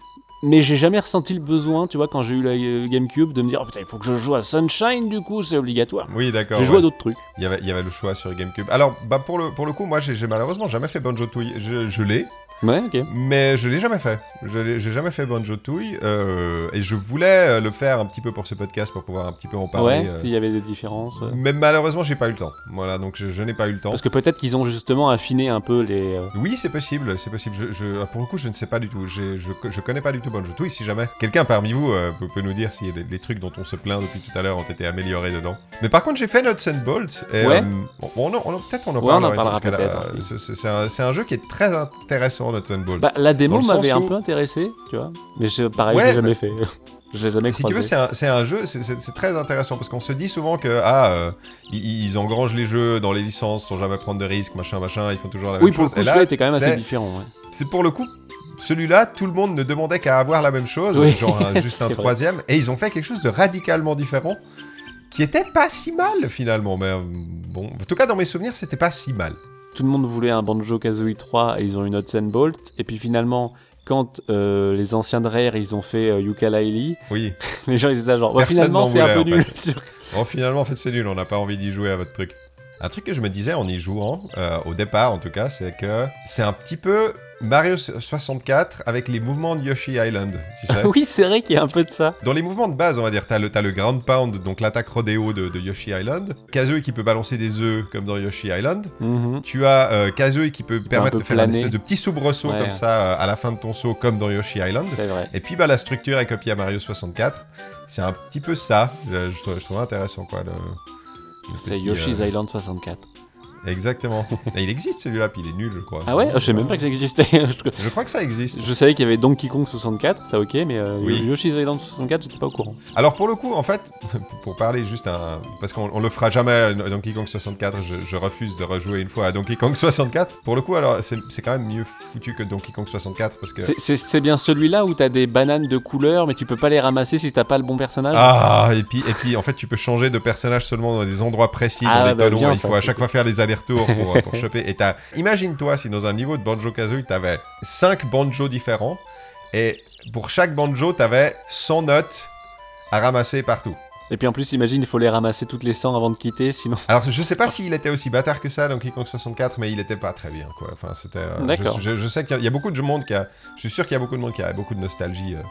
Mais j'ai jamais ressenti le besoin, tu vois, quand j'ai eu la euh, GameCube, de me dire oh, putain, il faut que je joue à Sunshine, du coup, c'est obligatoire. Oui, d'accord. J'ai joué à ouais. d'autres trucs. Il y, avait, il y avait le choix sur GameCube. Alors, bah, pour, le, pour le coup, moi, j'ai j'ai malheureusement jamais fait Banjo Tooie. Je, je l'ai. Ouais, ok. Mais je l'ai jamais fait. J'ai jamais fait Banjo Tooie. euh, et je voulais euh, le faire un petit peu pour ce podcast pour pouvoir un petit peu en parler. ouais, euh, s'il y avait des différences. euh. Mais malheureusement, j'ai pas eu le temps. Voilà, donc je, je n'ai pas eu le temps. Parce que peut-être qu'ils ont justement affiné un peu les. euh, Oui, c'est possible, c'est possible. Je, je- pour le coup, je ne sais pas du tout. Je, je connais pas du tout Banjo Tooie. Si jamais quelqu'un parmi vous peut, peut nous dire si les, les trucs dont on se plaint depuis tout à l'heure ont été améliorés dedans. Mais par contre, j'ai fait Nuts and Bolts. Et, Ouais. bon, on on en- peut-être on en Ouais, on en parlera. aussi. c'est- c'est un, c'est un jeu qui est très intéressant, Nuts and Bolts. Bah, la démo m'avait un peu intéressé, tu vois. Mais je- pareil, Ouais, je l'ai jamais mais- fait. je l'ai jamais si tu veux, croisé. c'est un, jeu, c'est- très intéressant parce qu'on se dit souvent que ah, euh, ils, ils engrangent les jeux dans les licences sans jamais prendre de risques, machin, machin, ils font toujours la oui, même pour le chose. coup, celui-là était quand même assez différent. ouais. c'est pour le coup, celui-là, tout le monde ne demandait qu'à avoir la même chose, Oui, genre un- juste un vrai. troisième, et ils ont fait quelque chose de radicalement différent, qui était pas si mal finalement, mais euh, bon, en tout cas dans mes souvenirs, c'était pas si mal. Tout le monde voulait un Banjo Kazooie 3 et ils ont eu Nuts and Bolt. Et puis finalement, quand euh, les anciens de Rare ils ont fait euh, Yooka-Laylee, Oui. les gens ils étaient genre, bah, finalement c'est un peu en nul. Bon, finalement, en fait, c'est nul, on n'a pas envie d'y jouer à votre truc. Un truc que je me disais en y jouant, euh, au départ en tout cas, c'est que c'est un petit peu Mario 64 avec les mouvements de Yoshi Island, tu sais. oui, c'est vrai qu'il y a un peu de ça. Dans les mouvements de base, on va dire, t'as le, le ground pound, donc l'attaque rodéo de, de Yoshi Island. Kazooie qui peut balancer des œufs comme dans Yoshi Island. Mhm. Tu as euh, Kazooie qui peut permettre de faire un planer. espèce de petit soubresaut Ouais. comme ça euh, à la fin de ton saut comme dans Yoshi Island. Vrai. Et puis bah, la structure est copiée à Mario 64. C'est un petit peu ça. Je, je trouve, je trouve intéressant quoi. Le C'est Yoshi's euh, Island 64. Exactement. Et il existe celui-là, puis il est nul, je crois. Ah ouais Je sais même pas que ça existait. je, Je crois que ça existe. je savais qu'il y avait Donkey Kong 64, ça ok, mais euh, Oui. Yoshi's Island 64, j'étais pas au courant. Alors pour le coup, en fait, pour parler juste un... Parce qu'on on le fera jamais à Donkey Kong 64, je, je refuse de rejouer une fois à Donkey Kong 64. Pour le coup, alors, c'est quand même mieux foutu que Donkey Kong 64, parce que... C'est- bien celui-là où t'as des bananes de couleur, mais tu peux pas les ramasser si t'as pas le bon personnage? Ah, et puis, et puis en fait, tu peux changer de personnage seulement dans des endroits précis, Ah, dans des bah, bien, il ça, faut à chaque fois faire les allers-retours pour, pour choper. Et t'as... Imagine-toi si dans un niveau de Banjo-Kazooie, t'avais 5 banjos différents, et pour chaque banjo, t'avais 100 notes à ramasser partout. Et puis en plus, imagine, il faut les ramasser toutes les 100 avant de quitter, sinon. Alors, je sais pas s'il était aussi bâtard que ça, Donkey Kong 64, mais il était pas très bien, quoi. Enfin, c'était... euh, D'accord. Je, je- je sais qu'il y a- il y a beaucoup de monde qui a... Je suis sûr qu'il y a beaucoup de monde qui a beaucoup de nostalgie euh,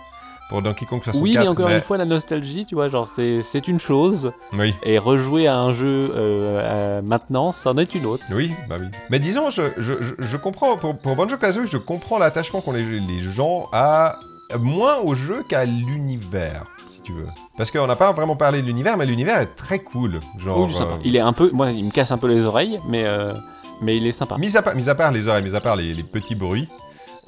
pour Donkey Kong 64. Oui, mais encore une fois, la nostalgie, tu vois, genre, c'est une chose, Oui. et rejouer à un jeu euh, euh, maintenant, c'en est une autre. Oui, bah oui. Mais disons, je, je, je, comprends, pour, pour Banjo-Kazooie, je comprends l'attachement qu'ont les, les gens à... moins au jeu qu'à l'univers, si tu veux. Parce qu'on n'a pas vraiment parlé de l'univers, mais l'univers est très cool. Genre, Oui, euh, Il est un peu. Moi, il me casse un peu les oreilles, mais, euh, mais il est sympa. Mis à, part, mis à part les oreilles, mis à part les, les petits bruits,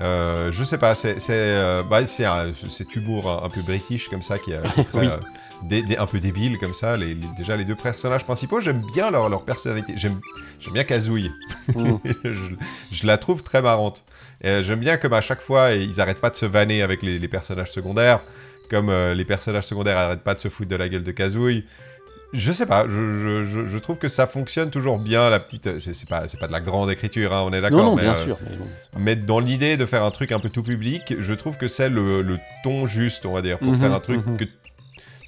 euh, je sais pas, c'est euh, bah, cet humour un, un peu british comme ça qui est très, Oui. euh, un peu débile comme ça. Les, les- déjà les deux personnages principaux, j'aime bien leur, leur personnalité. J'aime bien Kazooie. Mm. je, je la trouve très marrante. J'aime bien comme à chaque fois ils arrêtent pas de se vanner avec les, les personnages secondaires, comme euh, les personnages secondaires arrêtent pas de se foutre de la gueule de Kazooie. Je sais pas, je, je- je- trouve que ça fonctionne toujours bien, la petite... C'est c'est pas, c'est pas de la grande écriture, hein, on est d'accord. Non, non, mais, bien euh, sûr. Mais bon, c'est pas- mais dans l'idée de faire un truc un peu tout public, je trouve que c'est le, le ton juste, on va dire, pour Mhm, faire un truc mhm. que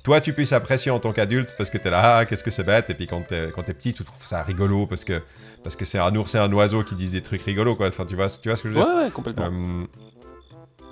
toi tu puisses apprécier en tant qu'adulte parce que t'es là, ah, qu'est-ce que c'est bête, et puis quand t'es, quand t'es petit, tu trouves ça rigolo parce que parce que c'est un ours et un oiseau qui disent des trucs rigolos, quoi. Enfin, tu vois, tu vois ce que je veux dire? Ouais, ouais, complètement. Euh,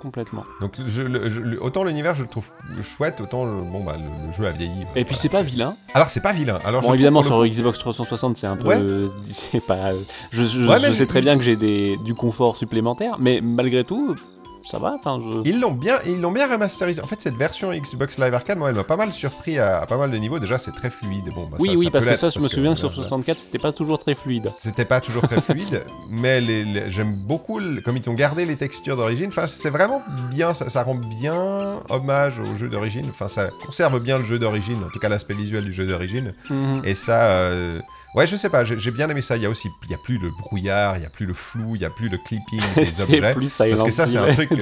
complètement. donc je, le- je- le- autant l'univers je le trouve chouette, autant le, bon bah le, jeu a vieilli. Et puis Voilà. c'est pas vilain. Alors c'est pas vilain. Alors Bon, évidemment, sur Xbox 360, c'est un peu. Ouais. C'est pas. Je, Ouais, sais très bien que j'ai des du confort supplémentaire, mais malgré tout, ça va. Je. Ils l'ont bien, ils l'ont bien remasterisé. En fait, cette version Xbox Live Arcade, moi, elle m'a pas mal surpris à, à pas mal de niveaux. Déjà, c'est très fluide. Bon, bah, oui, ça- oui, ça parce que ça, je me souviens que sur voilà. 64, c'était pas toujours très fluide. C'était pas toujours très fluide, mais les- les- j'aime beaucoup le- comme ils ont gardé les textures d'origine. Enfin, c'est vraiment bien, ça, ça rend bien hommage au jeu d'origine. Enfin, ça conserve bien le jeu d'origine, en tout cas l'aspect visuel du jeu d'origine. Mhm. Et ça, euh, ouais, je sais pas, j'ai bien aimé ça. Il y a aussi, il y a plus le brouillard, il y a plus le flou, il y a plus le clipping des objets. plus Parce que ça, c'est un truc que-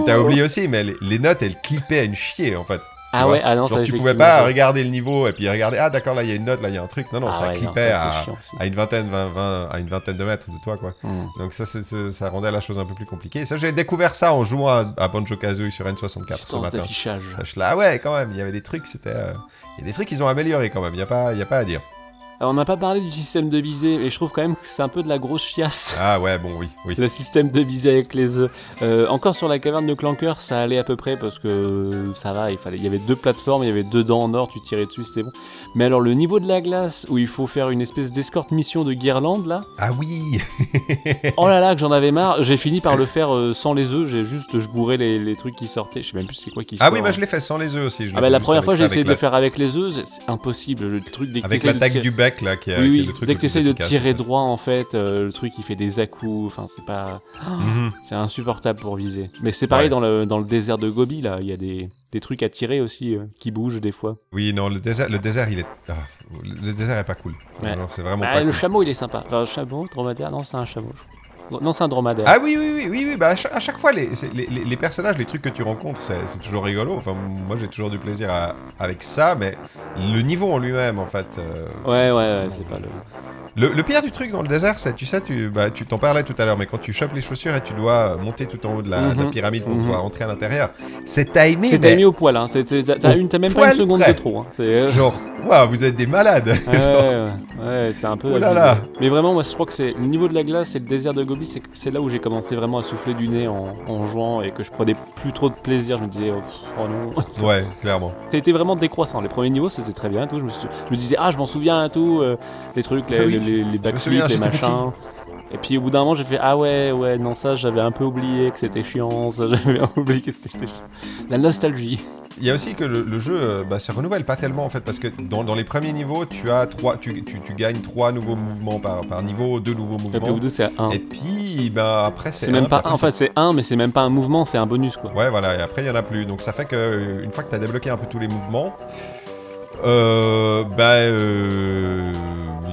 Que t'as oublié aussi, mais les, les notes, elles clippaient à une chier en fait. Ah ouais, ah non, Genre, ça tu pouvais pas regarder le niveau et puis regarder, ah d'accord, là il y a une note, là il y a un truc. Non, non, Ah ça ouais, non, clippait ça, à, chiant une vingtaine, vingt, vingt- à une vingtaine de mètres de toi, quoi. Mhm. Donc ça, ça rendait la chose un peu plus compliquée. Et ça, j'ai découvert ça en jouant à, à Banjo-Kazooie sur N64 ce matin. Je suis là, ah ouais, quand même, il y avait des trucs, c'était... euh, Il y a des trucs qu'ils ont améliorés quand même, il n'y a, pas- il y a pas à dire. Alors, on n'a pas parlé du système de visée, et je trouve quand même que c'est un peu de la grosse chiasse. Ah ouais, bon, oui, oui. Le système de visée avec les œufs. Euh, encore sur la caverne de Clanker, ça allait à peu près parce que ça va. Il fallait, il y avait deux plateformes, il y avait deux dents en or, tu tirais dessus, c'était bon. Mais alors le niveau de la glace où il faut faire une espèce d'escorte mission de guirlande là. Ah oui Oh là là, que j'en avais marre. J'ai fini par le faire euh, sans les œufs. J'ai juste je bourrais les, les trucs qui sortaient. Je sais même plus c'est quoi qui Ah sort. oui, moi je l'ai fait sans les œufs aussi. je Ah bah la première fois j'ai essayé de la- le faire avec les œufs, c'est- impossible. Le truc dès que Avec l'attaque du là, qui Oui, le truc dès que tu plus essayes de tirer en fait. droit, en fait, euh, le truc il fait des à-coups, enfin c'est pas. Mhm. C'est insupportable pour viser. Mais c'est pareil Ouais. dans, le, dans le désert de Gobi, là, il y a des, des trucs à tirer aussi euh, qui bougent des fois. Oui, non, le désert, le désert, il est. ah, le désert est pas cool. Ouais. C'est vraiment Ah, pas le cool. chameau il est sympa. Enfin, le chameau, dromadaire, non, c'est un chameau. je crois. Non, c'est un dromadaire. Ah oui, oui, oui, oui, oui. Bah, à, chaque, à chaque fois, les, les, personnages, les trucs que tu rencontres, c'est c'est toujours rigolo. Enfin, moi, j'ai toujours du plaisir à- avec ça, mais le niveau en lui-même, en fait. euh, Ouais, ouais, ouais, c'est pas le. Le, le pire du truc dans le désert, c'est, tu sais, tu bah, tu t'en parlais tout à l'heure, mais quand tu chopes les chaussures et tu dois monter tout en haut de la, de la Mhm. pyramide pour Mhm. pouvoir entrer à l'intérieur, c'est timé. C'est mais timé au poil, hein. T'as une- même pas une seconde près. de trop. Hein. Euh, Genre, waouh, vous êtes des malades. Ouais, ouais, ouais, c'est un peu. Oh là abusé. là. Mais vraiment, moi, je crois que c'est le niveau de la glace et le désert de Gobi, c'est là où j'ai commencé vraiment à souffler du nez en, en jouant et que je prenais plus trop de plaisir. Je me disais, oh, oh non. ouais, clairement. C'était vraiment décroissant. Les premiers niveaux, c'était très bien et tout. Je me, suis- je me disais, ah, je m'en souviens et tout. euh, les trucs, les, Ah oui, les, les, les backflips, les machins. Et puis au bout d'un moment, j'ai fait, ah ouais, ouais, non, ça, j'avais un peu oublié que c'était chiant. Ça, j'avais oublié que c'était chiant. La nostalgie. Il y a aussi que le, le jeu euh, bah, se renouvelle pas tellement en fait parce que dans, dans les premiers niveaux tu as trois tu, tu, tu gagnes trois nouveaux mouvements par, par niveau deux nouveaux Et puis au mouvements bout de c'est un. et puis bah après c'est même pas un. Enfin, c'est un, mais c'est même pas un mouvement, c'est un bonus quoi. ouais voilà et après il y en a plus donc ça fait que euh, fois que tu as débloqué un peu tous les mouvements euh, bah euh,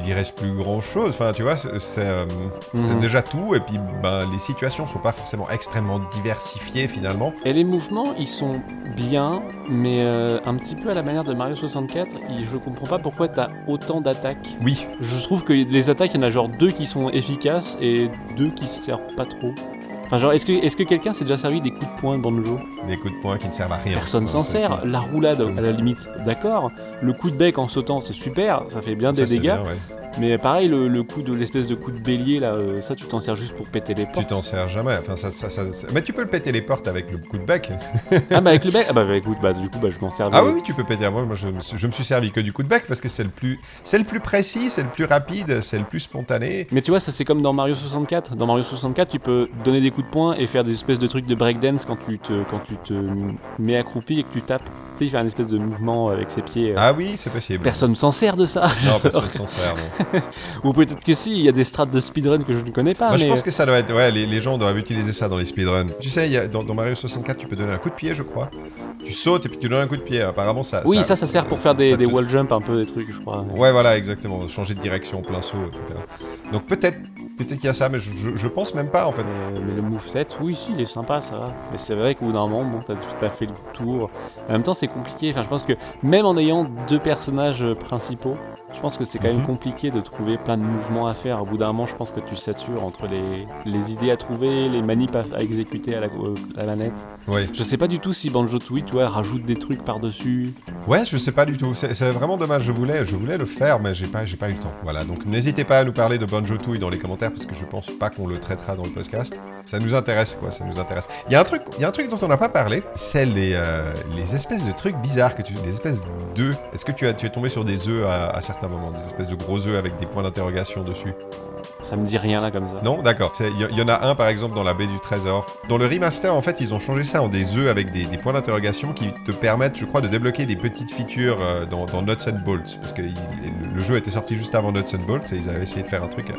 il reste plus grand chose enfin tu vois c'est c'est, euh, Mhm. t'as déjà tout et puis bah, les situations sont pas forcément extrêmement diversifiées finalement Et les mouvements, ils sont bien, mais euh, un petit peu à la manière de Mario 64, il- je comprends pas pourquoi t'as autant d'attaques. oui Je trouve que les attaques, il y en a genre deux qui sont efficaces et deux qui servent pas trop. Enfin, genre, est-ce que, est que quelqu'un s'est déjà servi des coups de poing de Banjo des coups de poing qui ne servent à rien Personne s'en sert. La roulade, à la limite, d'accord. Le coup de bec en sautant, c'est super, ça fait bien des dégâts. bien, ouais. Mais pareil, le, le coup de l'espèce de coup de bélier, là, euh, ça, tu t'en sers juste pour péter les Tu portes. t'en sers jamais. Enfin, ça, ça, ça- ça- Mais tu peux le péter les portes avec le coup de bec. Ah bah avec le bec, ah bah, bah, écoute, bah du coup, bah, je m'en servais. Ah oui, oui, tu peux péter. Moi, moi je, me suis- je me suis servi que du coup de bec parce que c'est le plus, c'est le plus précis, c'est le plus rapide, c'est le plus spontané. Mais tu vois, ça c'est comme dans Mario 64. Dans Mario 64, tu peux donner des coups de poing et faire des espèces de trucs de breakdance quand tu te, quand tu te mets accroupi et que tu tapes. Tu sais, il fait un espèce de mouvement avec ses pieds. euh. Ah oui, c'est possible. Personne s'en sert de ça. Non, personne s'en sert. non. Ou peut-être que si, il y a des strates de speedrun que je ne connais pas. Moi, je pense que ça doit être. Ouais, les, les gens doivent utiliser ça dans les speedruns. Tu sais, il y a- dans, dans Mario 64, tu peux donner un coup de pied, je crois. Tu sautes et puis tu donnes un coup de pied. Apparemment, ça. Oui, ça, ça sert pour faire des, te- wall jump un peu, des trucs, je crois. Ouais, voilà, exactement. Changer de direction, plein saut, etc. Donc peut-être, peut-être qu'il y a ça, mais je, je, je pense même pas en fait. Mais, mais le moveset, oui, si, il est sympa, ça va. Mais c'est vrai qu'au bout d'un moment, bon, t'as t'as fait le tour. En même temps, c'est compliqué. Enfin, je pense que même en ayant deux personnages principaux, je pense que c'est quand Mhm. même compliqué de trouver plein de mouvements à faire. Au bout d'un moment, je pense que tu satures entre les, les idées à trouver, les manips à, à exécuter à la, euh, à la manette. Ouais. Je sais pas du tout si Banjo Tooie, tu vois, rajoute des trucs par-dessus. Ouais, je sais pas du tout. C'est c'est vraiment dommage. Je voulais, je voulais le faire, mais j'ai pas, j'ai pas eu le temps. Voilà. Donc n'hésitez pas à nous parler de Banjo Tooie dans les commentaires parce que je pense pas qu'on le traitera dans le podcast. Ça nous intéresse, quoi. Ça nous intéresse. Il y a un truc, il y a un truc dont on n'a pas parlé. C'est les, euh, les espèces de trucs bizarres que tu, des espèces d'œufs. Est-ce que tu as, tu es tombé sur des œufs à, à certains moments, des espèces de gros œufs avec des points d'interrogation dessus Ça me dit rien là comme ça. Non, d'accord. Il y, y en a un par exemple dans la baie du trésor. Dans le remaster, en fait, ils ont changé ça en des œufs avec des, des points d'interrogation qui te permettent, je crois, de débloquer des petites features euh, dans, dans Nuts and Bolts. Parce que il- le, jeu était sorti juste avant Nuts and Bolts et ils avaient essayé de faire un truc. euh.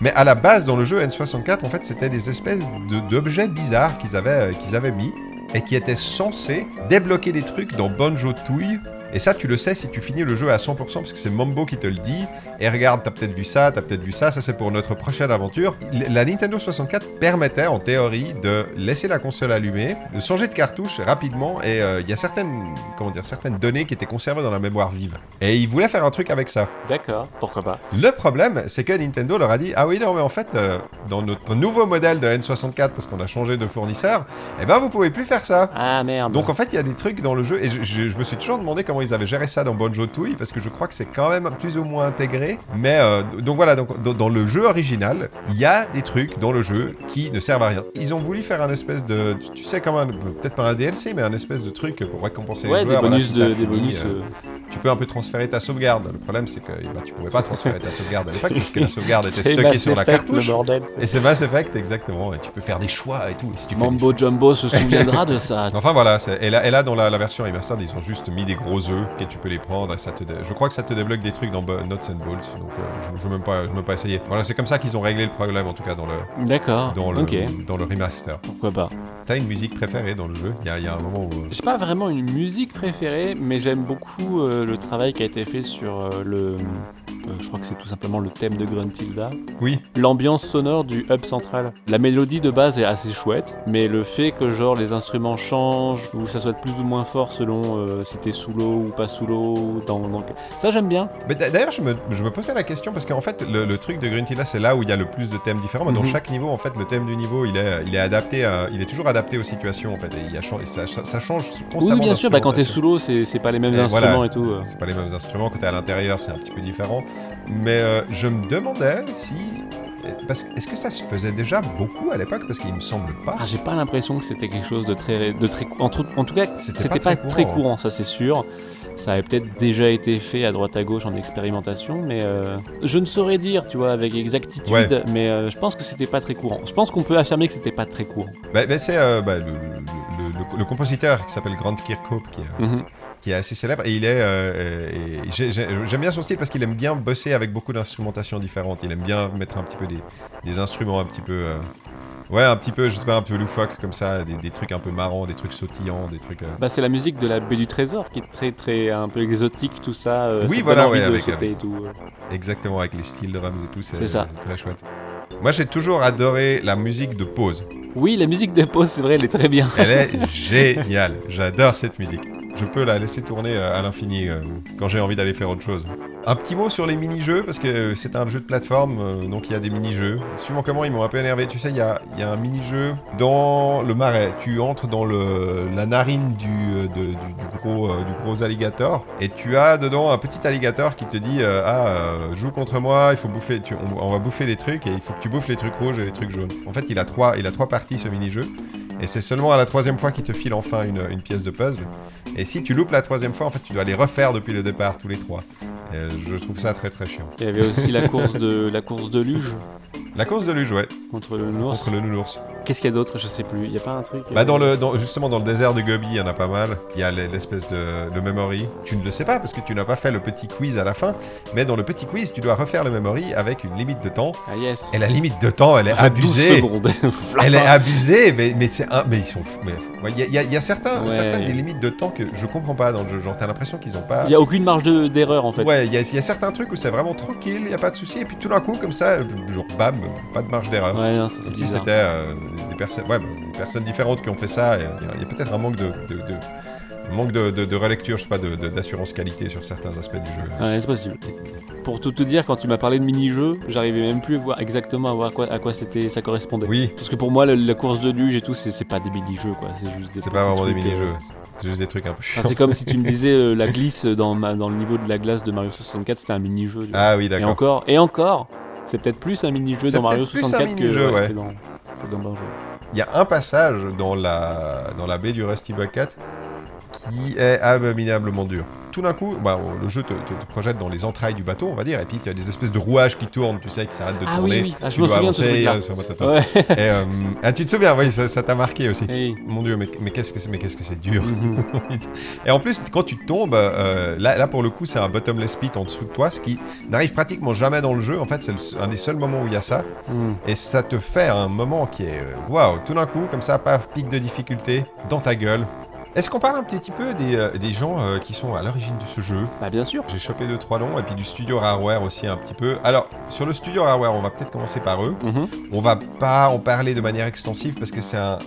Mais à la base, dans le jeu N64, en fait, c'était des espèces de- d'objets bizarres qu'ils avaient, euh, qu'ils avaient mis et qui étaient censés débloquer des trucs dans Banjo Tooie. Et ça, tu le sais si tu finis le jeu à 100% parce que c'est Mambo qui te le dit. Et regarde, t'as peut-être vu ça, t'as peut-être vu ça, ça c'est pour notre prochaine aventure. La Nintendo 64 permettait en théorie de laisser la console allumée, de changer de cartouche rapidement et euh, il y a certaines, comment dire, certaines données qui étaient conservées dans la mémoire vive. Et ils voulaient faire un truc avec ça. D'accord, pourquoi pas. Le problème, c'est que Nintendo leur a dit Ah oui, non, mais en fait, euh, dans notre nouveau modèle de N64, parce qu'on a changé de fournisseur, eh ben vous pouvez plus faire ça. Ah merde. Donc en fait, il y a des trucs dans le jeu, et je, je- je me suis toujours demandé comment ils avaient géré ça dans Banjo Tooie, parce que je crois que c'est quand même plus ou moins intégré. Mais euh, donc voilà, donc, dans, dans le jeu original, il y a des trucs dans le jeu qui ne servent à rien. Ils ont voulu faire un espèce de, tu- sais, comme un, peut-être pas un DLC, mais un espèce de truc pour récompenser Ouais, les des joueurs. Voilà, bonus, de, t'as des bonus. euh, tu peux un peu transférer ta sauvegarde. Le problème, c'est que bah, tu pouvais pas transférer ta sauvegarde à l'époque parce que la sauvegarde était stockée Mass sur la cartouche. Le bordel. Et c'est Mass Effect, exactement. Et tu peux faire des choix et tout. Et si tu des Mambo Jumbo se souviendra de ça. Enfin voilà, et là, et là dans la, la version remastered, ils ont juste mis des gros œufs que tu peux les prendre et ça te je crois que ça te débloque des trucs dans Nuts and Bolts, donc euh, je, je veux même pas, je veux même pas essayer. Voilà, c'est comme ça qu'ils ont réglé le problème en tout cas dans le, D'accord. dans le, dans le remaster. Pourquoi pas. T'as une musique préférée dans le jeu? Il y a, y a un moment où... euh, J'ai pas vraiment une musique préférée, mais j'aime beaucoup euh, le travail qui a été fait sur euh, le. Euh, je crois que c'est tout simplement le thème de Gruntilda. Oui, L'ambiance sonore du hub central. La mélodie de base est assez chouette, mais le fait que genre les instruments changent ou ça soit plus ou moins fort selon euh, si t'es sous l'eau ou pas sous l'eau, dans, dans- ça j'aime bien. mais d'ailleurs je me, je me posais la question parce qu'en fait le, le truc de Gruntilda c'est là où il y a le plus de thèmes différents. mais Dans Mhm. chaque niveau en fait le thème du niveau il est, il est adapté, à- il est toujours adapté aux situations en fait. Et il y a, ça, ça change constamment. Oui, bien sûr, bah, quand t'es sous l'eau, c'est c'est pas les mêmes Et instruments voilà. et tout. euh. C'est pas les mêmes instruments, quand t'es à l'intérieur, c'est un petit peu différent. Mais euh, je me demandais si. Parce est-ce que ça se faisait déjà beaucoup à l'époque? Parce qu'il me semble pas. Ah, j'ai pas l'impression que c'était quelque chose de très, de très, en, tout- en tout cas, C'était pas pas, très très courant. courant, ça c'est sûr. Ça avait peut-être déjà été fait à droite à gauche en expérimentation, mais euh, je ne saurais dire, tu vois, avec exactitude. Ouais. Mais euh, je pense que c'était pas très courant. Je pense qu'on peut affirmer que c'était pas très courant. Bah, bah, c'est euh, bah, le, le- le- le compositeur qui s'appelle Grant Kirkhope qui euh, Mhm. Qui est assez célèbre et il est. euh, euh, J'aime bien son style parce qu'il aime bien bosser avec beaucoup d'instrumentation différentes. Il aime bien mettre un petit peu des, des instruments un petit peu. euh, Ouais, un petit peu, je sais pas, un peu loufoque comme ça, des, des trucs un peu marrants, des trucs sautillants, des trucs. euh, Bah, c'est la musique de la baie du trésor qui est très très un peu exotique tout ça. Oui, ça voilà, ouais, avec- avec- et tout. Exactement, avec les styles de drums et tout, c'est C'est ça. c'est très chouette. Moi, j'ai toujours adoré la musique de pause. Oui, la musique de pause, c'est vrai, elle est très bien. Elle est géniale. J'adore cette musique. Je peux la laisser tourner euh, à l'infini euh, quand j'ai envie d'aller faire autre chose. Un petit mot sur les mini-jeux, parce que euh, c'est un jeu de plateforme, donc il y a des mini-jeux. Suivant comment, ils m'ont un peu énervé. Tu sais, il y a, un mini-jeu dans le marais. Tu entres dans le, la narine du, gros, alligator, et tu as dedans un petit alligator qui te dit Ah, joue contre moi, il faut bouffer, on, on va bouffer des trucs, et il faut que tu bouffes les trucs rouges et les trucs jaunes. En fait, il a trois, il a trois parties ce mini-jeu. Et c'est seulement à la troisième fois qu'il te file enfin une, une pièce de puzzle. Et si tu loupes la troisième fois, en fait, tu dois les refaire depuis le départ, tous les trois. Et je trouve ça très très chiant. Il y avait aussi la course de la course de luge La course de luge, ouais, contre le nounours. contre le nounours. Qu'est-ce qu'il y a d'autre? Je sais plus. Il y a pas un truc Bah euh, dans le, dans- justement dans le désert de Gobi, il y en a pas mal. Il y a l'e- l'espèce de le memory. Tu ne le sais pas parce que tu n'as pas fait le petit quiz à la fin. Mais dans le petit quiz, tu dois refaire le memory avec une limite de temps. Ah yes. Et la limite de temps, elle est 12 abusée. secondes. Elle est abusée, mais, mais c'est un, mais ils sont fous. Mais ouais, il y, a- y y certains, Ouais. certaines des limites de temps que je comprends pas dans le jeu. Genre t'as l'impression qu'ils ont pas. Il y a aucune marge de- d'erreur en fait. Ouais, il y, a- il y a certains trucs où c'est vraiment tranquille, il y a pas de souci, et puis tout d'un coup, comme ça, genre bam, pas de marge d'erreur. Ouais, non, ça Comme si c'était euh, des, personnes, ouais, bah, des personnes différentes qui ont fait ça. Il y a, peut-être un manque de, de, de- un manque de, de- de relecture, je sais pas, d'assurance qualité sur certains aspects du jeu. Ouais, c'est possible. Pour tout te dire, quand tu m'as parlé de mini-jeux, j'arrivais même plus à voir exactement à voir à quoi, à quoi c'était, ça correspondait. Oui, Parce que pour moi, le- la course de luge et tout, c'est pas des mini-jeux quoi. C'est juste des. c'est pas vraiment des trucs, euh, mini-jeux, c'est juste des trucs un peu enfin, chiants. c'est comme si tu me disais euh, la glisse dans, ma- dans le niveau de la glace de Mario 64, c'était un mini-jeu. Ah oui, et d'accord. encore, et encore, c'est peut-être plus un mini-jeu dans Mario peut-être plus un 64 que, mini-jeu, ouais. que dans, que dans Banjo. Il y a un passage dans la, dans la baie du Rusty Bucket qui est abominablement dur. Tout d'un coup, bah, le jeu te, te- te projette dans les entrailles du bateau, on va dire, et puis tu as des espèces de rouages qui tournent, tu sais, qui s'arrêtent de Ah tourner. oui, oui, ah, je tu me dois souviens de ce avancer euh, sur. Ouais. Et, euh, ah, tu te souviens, oui, ça t'a marqué aussi. Hey. Mon dieu, mais, mais qu'est-ce que c'est mais qu'est-ce que c'est dur. Mhm. et en plus, quand tu tombes, euh, là, là pour le coup, c'est un bottomless pit en dessous de toi, ce qui n'arrive pratiquement jamais dans le jeu. En fait, c'est un des seuls moments où il y a ça. Mm. Et ça te fait un moment qui est euh, waouh, tout d'un coup, comme ça, paf, pic de difficulté dans ta gueule. Est-ce qu'on parle un petit peu des, euh, des gens euh, qui sont à l'origine de ce jeu? Bah bien sûr. J'ai chopé deux trois noms et puis du studio Rareware aussi un petit peu. Alors sur le studio Rareware, on va peut-être commencer par eux. Mhm. On va pas en parler de manière extensive parce que c'est un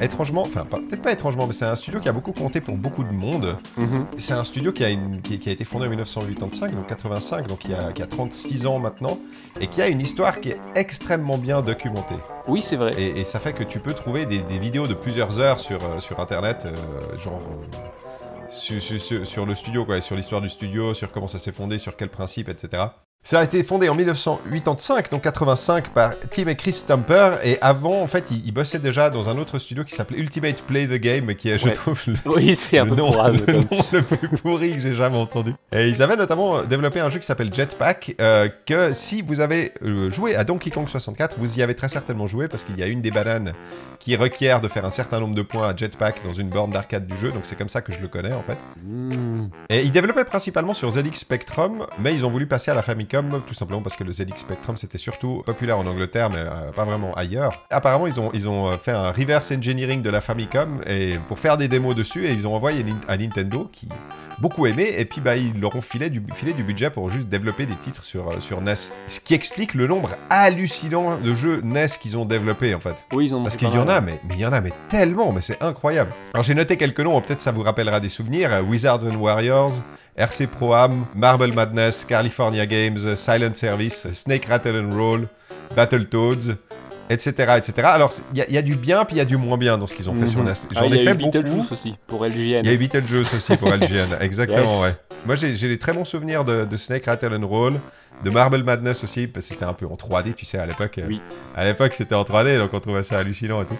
étrangement, enfin peut-être pas étrangement, mais c'est un studio qui a beaucoup compté pour beaucoup de monde. Mhm. C'est un studio qui a, une, qui, qui a été fondé en 1985, donc 85, donc il y a, qui a 36 ans maintenant, et qui a une histoire qui est extrêmement bien documentée. Oui, c'est vrai. Et, ça fait que tu peux trouver des, vidéos de plusieurs heures sur, euh, internet, euh, genre. euh, sur- sur le studio, quoi, sur l'histoire du studio, sur comment ça s'est fondé, sur quels principes, etc. Ça a été fondé en 1985, donc 85, par Tim et Chris Stamper, et avant, en fait, ils, ils bossaient déjà dans un autre studio qui s'appelait Ultimate Play the Game, qui est, je Ouais. trouve, le, Oui, c'est un le peu nom, le nom plus pourri que j'ai jamais entendu. Et ils avaient notamment développé un jeu qui s'appelle Jetpack, euh, que si vous avez euh, joué à Donkey Kong 64, vous y avez très certainement joué, parce qu'il y a une des bananes qui requiert de faire un certain nombre de points à Jetpack dans une borne d'arcade du jeu, donc c'est comme ça que je le connais en fait. Hmm. Et ils développaient principalement sur ZX Spectrum, mais ils ont voulu passer à la Famicom, tout simplement parce que le ZX Spectrum c'était surtout populaire en Angleterre, mais euh, pas vraiment ailleurs. Apparemment, ils ont, ils ont euh, fait un reverse engineering de la Famicom et pour faire des démos dessus, et ils ont envoyé à Nintendo qui beaucoup aimé, et puis bah, ils leur ont filé du, filé du budget pour juste développer des titres sur, euh, sur NES. Ce qui explique le nombre hallucinant de jeux NES qu'ils ont développés en fait. Oui, ils ont Parce qu'il y en a, mais mais il y en a mais tellement, mais c'est incroyable. Alors j'ai noté quelques noms, peut-être ça vous rappellera des souvenirs. Wizards and Warriors, RC Pro Am, Marble Madness, California Games, Silent Service, Snake Rattle and Roll, Battletoads, etc. etc. Alors il y, a- il y a du bien, puis il y a du moins bien dans ce qu'ils ont fait sur Mhm. NES. Ah, J'en il y ai a fait eu beaucoup. Beetlejuice aussi, pour LGN. Il y a eu Beetlejuice aussi pour LGN, exactement, Yes. ouais. Moi, j'ai des très bons souvenirs de, de Snake Rattle and Roll, de Marble Madness aussi, parce que c'était un peu en 3D, tu sais, à l'époque. euh, Oui. À l'époque, c'était en 3D, donc on trouvait ça hallucinant et tout.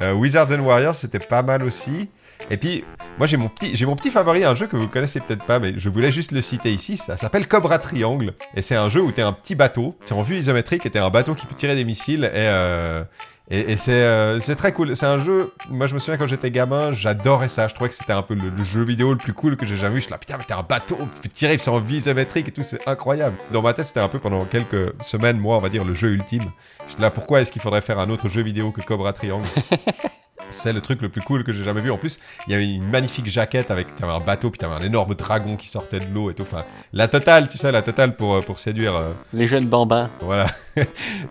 Euh, Wizards and Warriors, c'était pas mal aussi. Et puis, moi, j'ai mon petit, mon petit favori, un jeu que vous connaissez peut-être pas, mais je voulais juste le citer ici. Ça s'appelle Cobra Triangle, et c'est un jeu où t'es un petit bateau. C'est en vue isométrique, et t'es un bateau qui peut tirer des missiles, et euh, euh, c'est très cool. C'est un jeu. Moi, je me souviens quand j'étais gamin, j'adorais ça. Je trouvais que c'était un peu le, le jeu vidéo le plus cool que j'ai jamais vu. Je suis là, putain, mais t'es un bateau, tu peux tirer, c'est en vue isométrique et tout, c'est incroyable. Dans ma tête, c'était un peu pendant quelques semaines, moi, on va dire, le jeu ultime. J'étais là, pourquoi est-ce qu'il faudrait faire un autre jeu vidéo que Cobra Triangle? C'est le truc le plus cool que j'ai jamais vu. En plus, il y avait une magnifique jaquette avec t'avais un bateau, puis t'avais un énorme dragon qui sortait de l'eau et tout. Enfin, la totale, tu sais, la totale pour, euh, pour séduire. euh, Les jeunes bambins. voilà,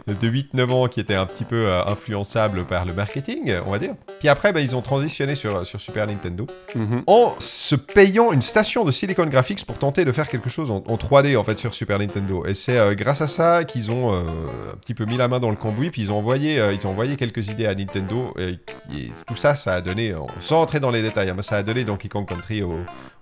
de 8-9 ans qui étaient un petit peu euh, influençables par le marketing, on va dire. Puis après, bah, ils ont transitionné sur, sur Super Nintendo Mhm. en se payant une station de Silicon Graphics pour tenter de faire quelque chose en, en 3D en fait sur Super Nintendo. Et c'est euh, grâce à ça qu'ils ont euh, un petit peu mis la main dans le cambouis, puis ils ont envoyé, euh, ils ont envoyé quelques idées à Nintendo. Et, tout ça, ça a donné, euh, sans entrer dans les détails, hein, mais ça a donné Donkey Kong Country au,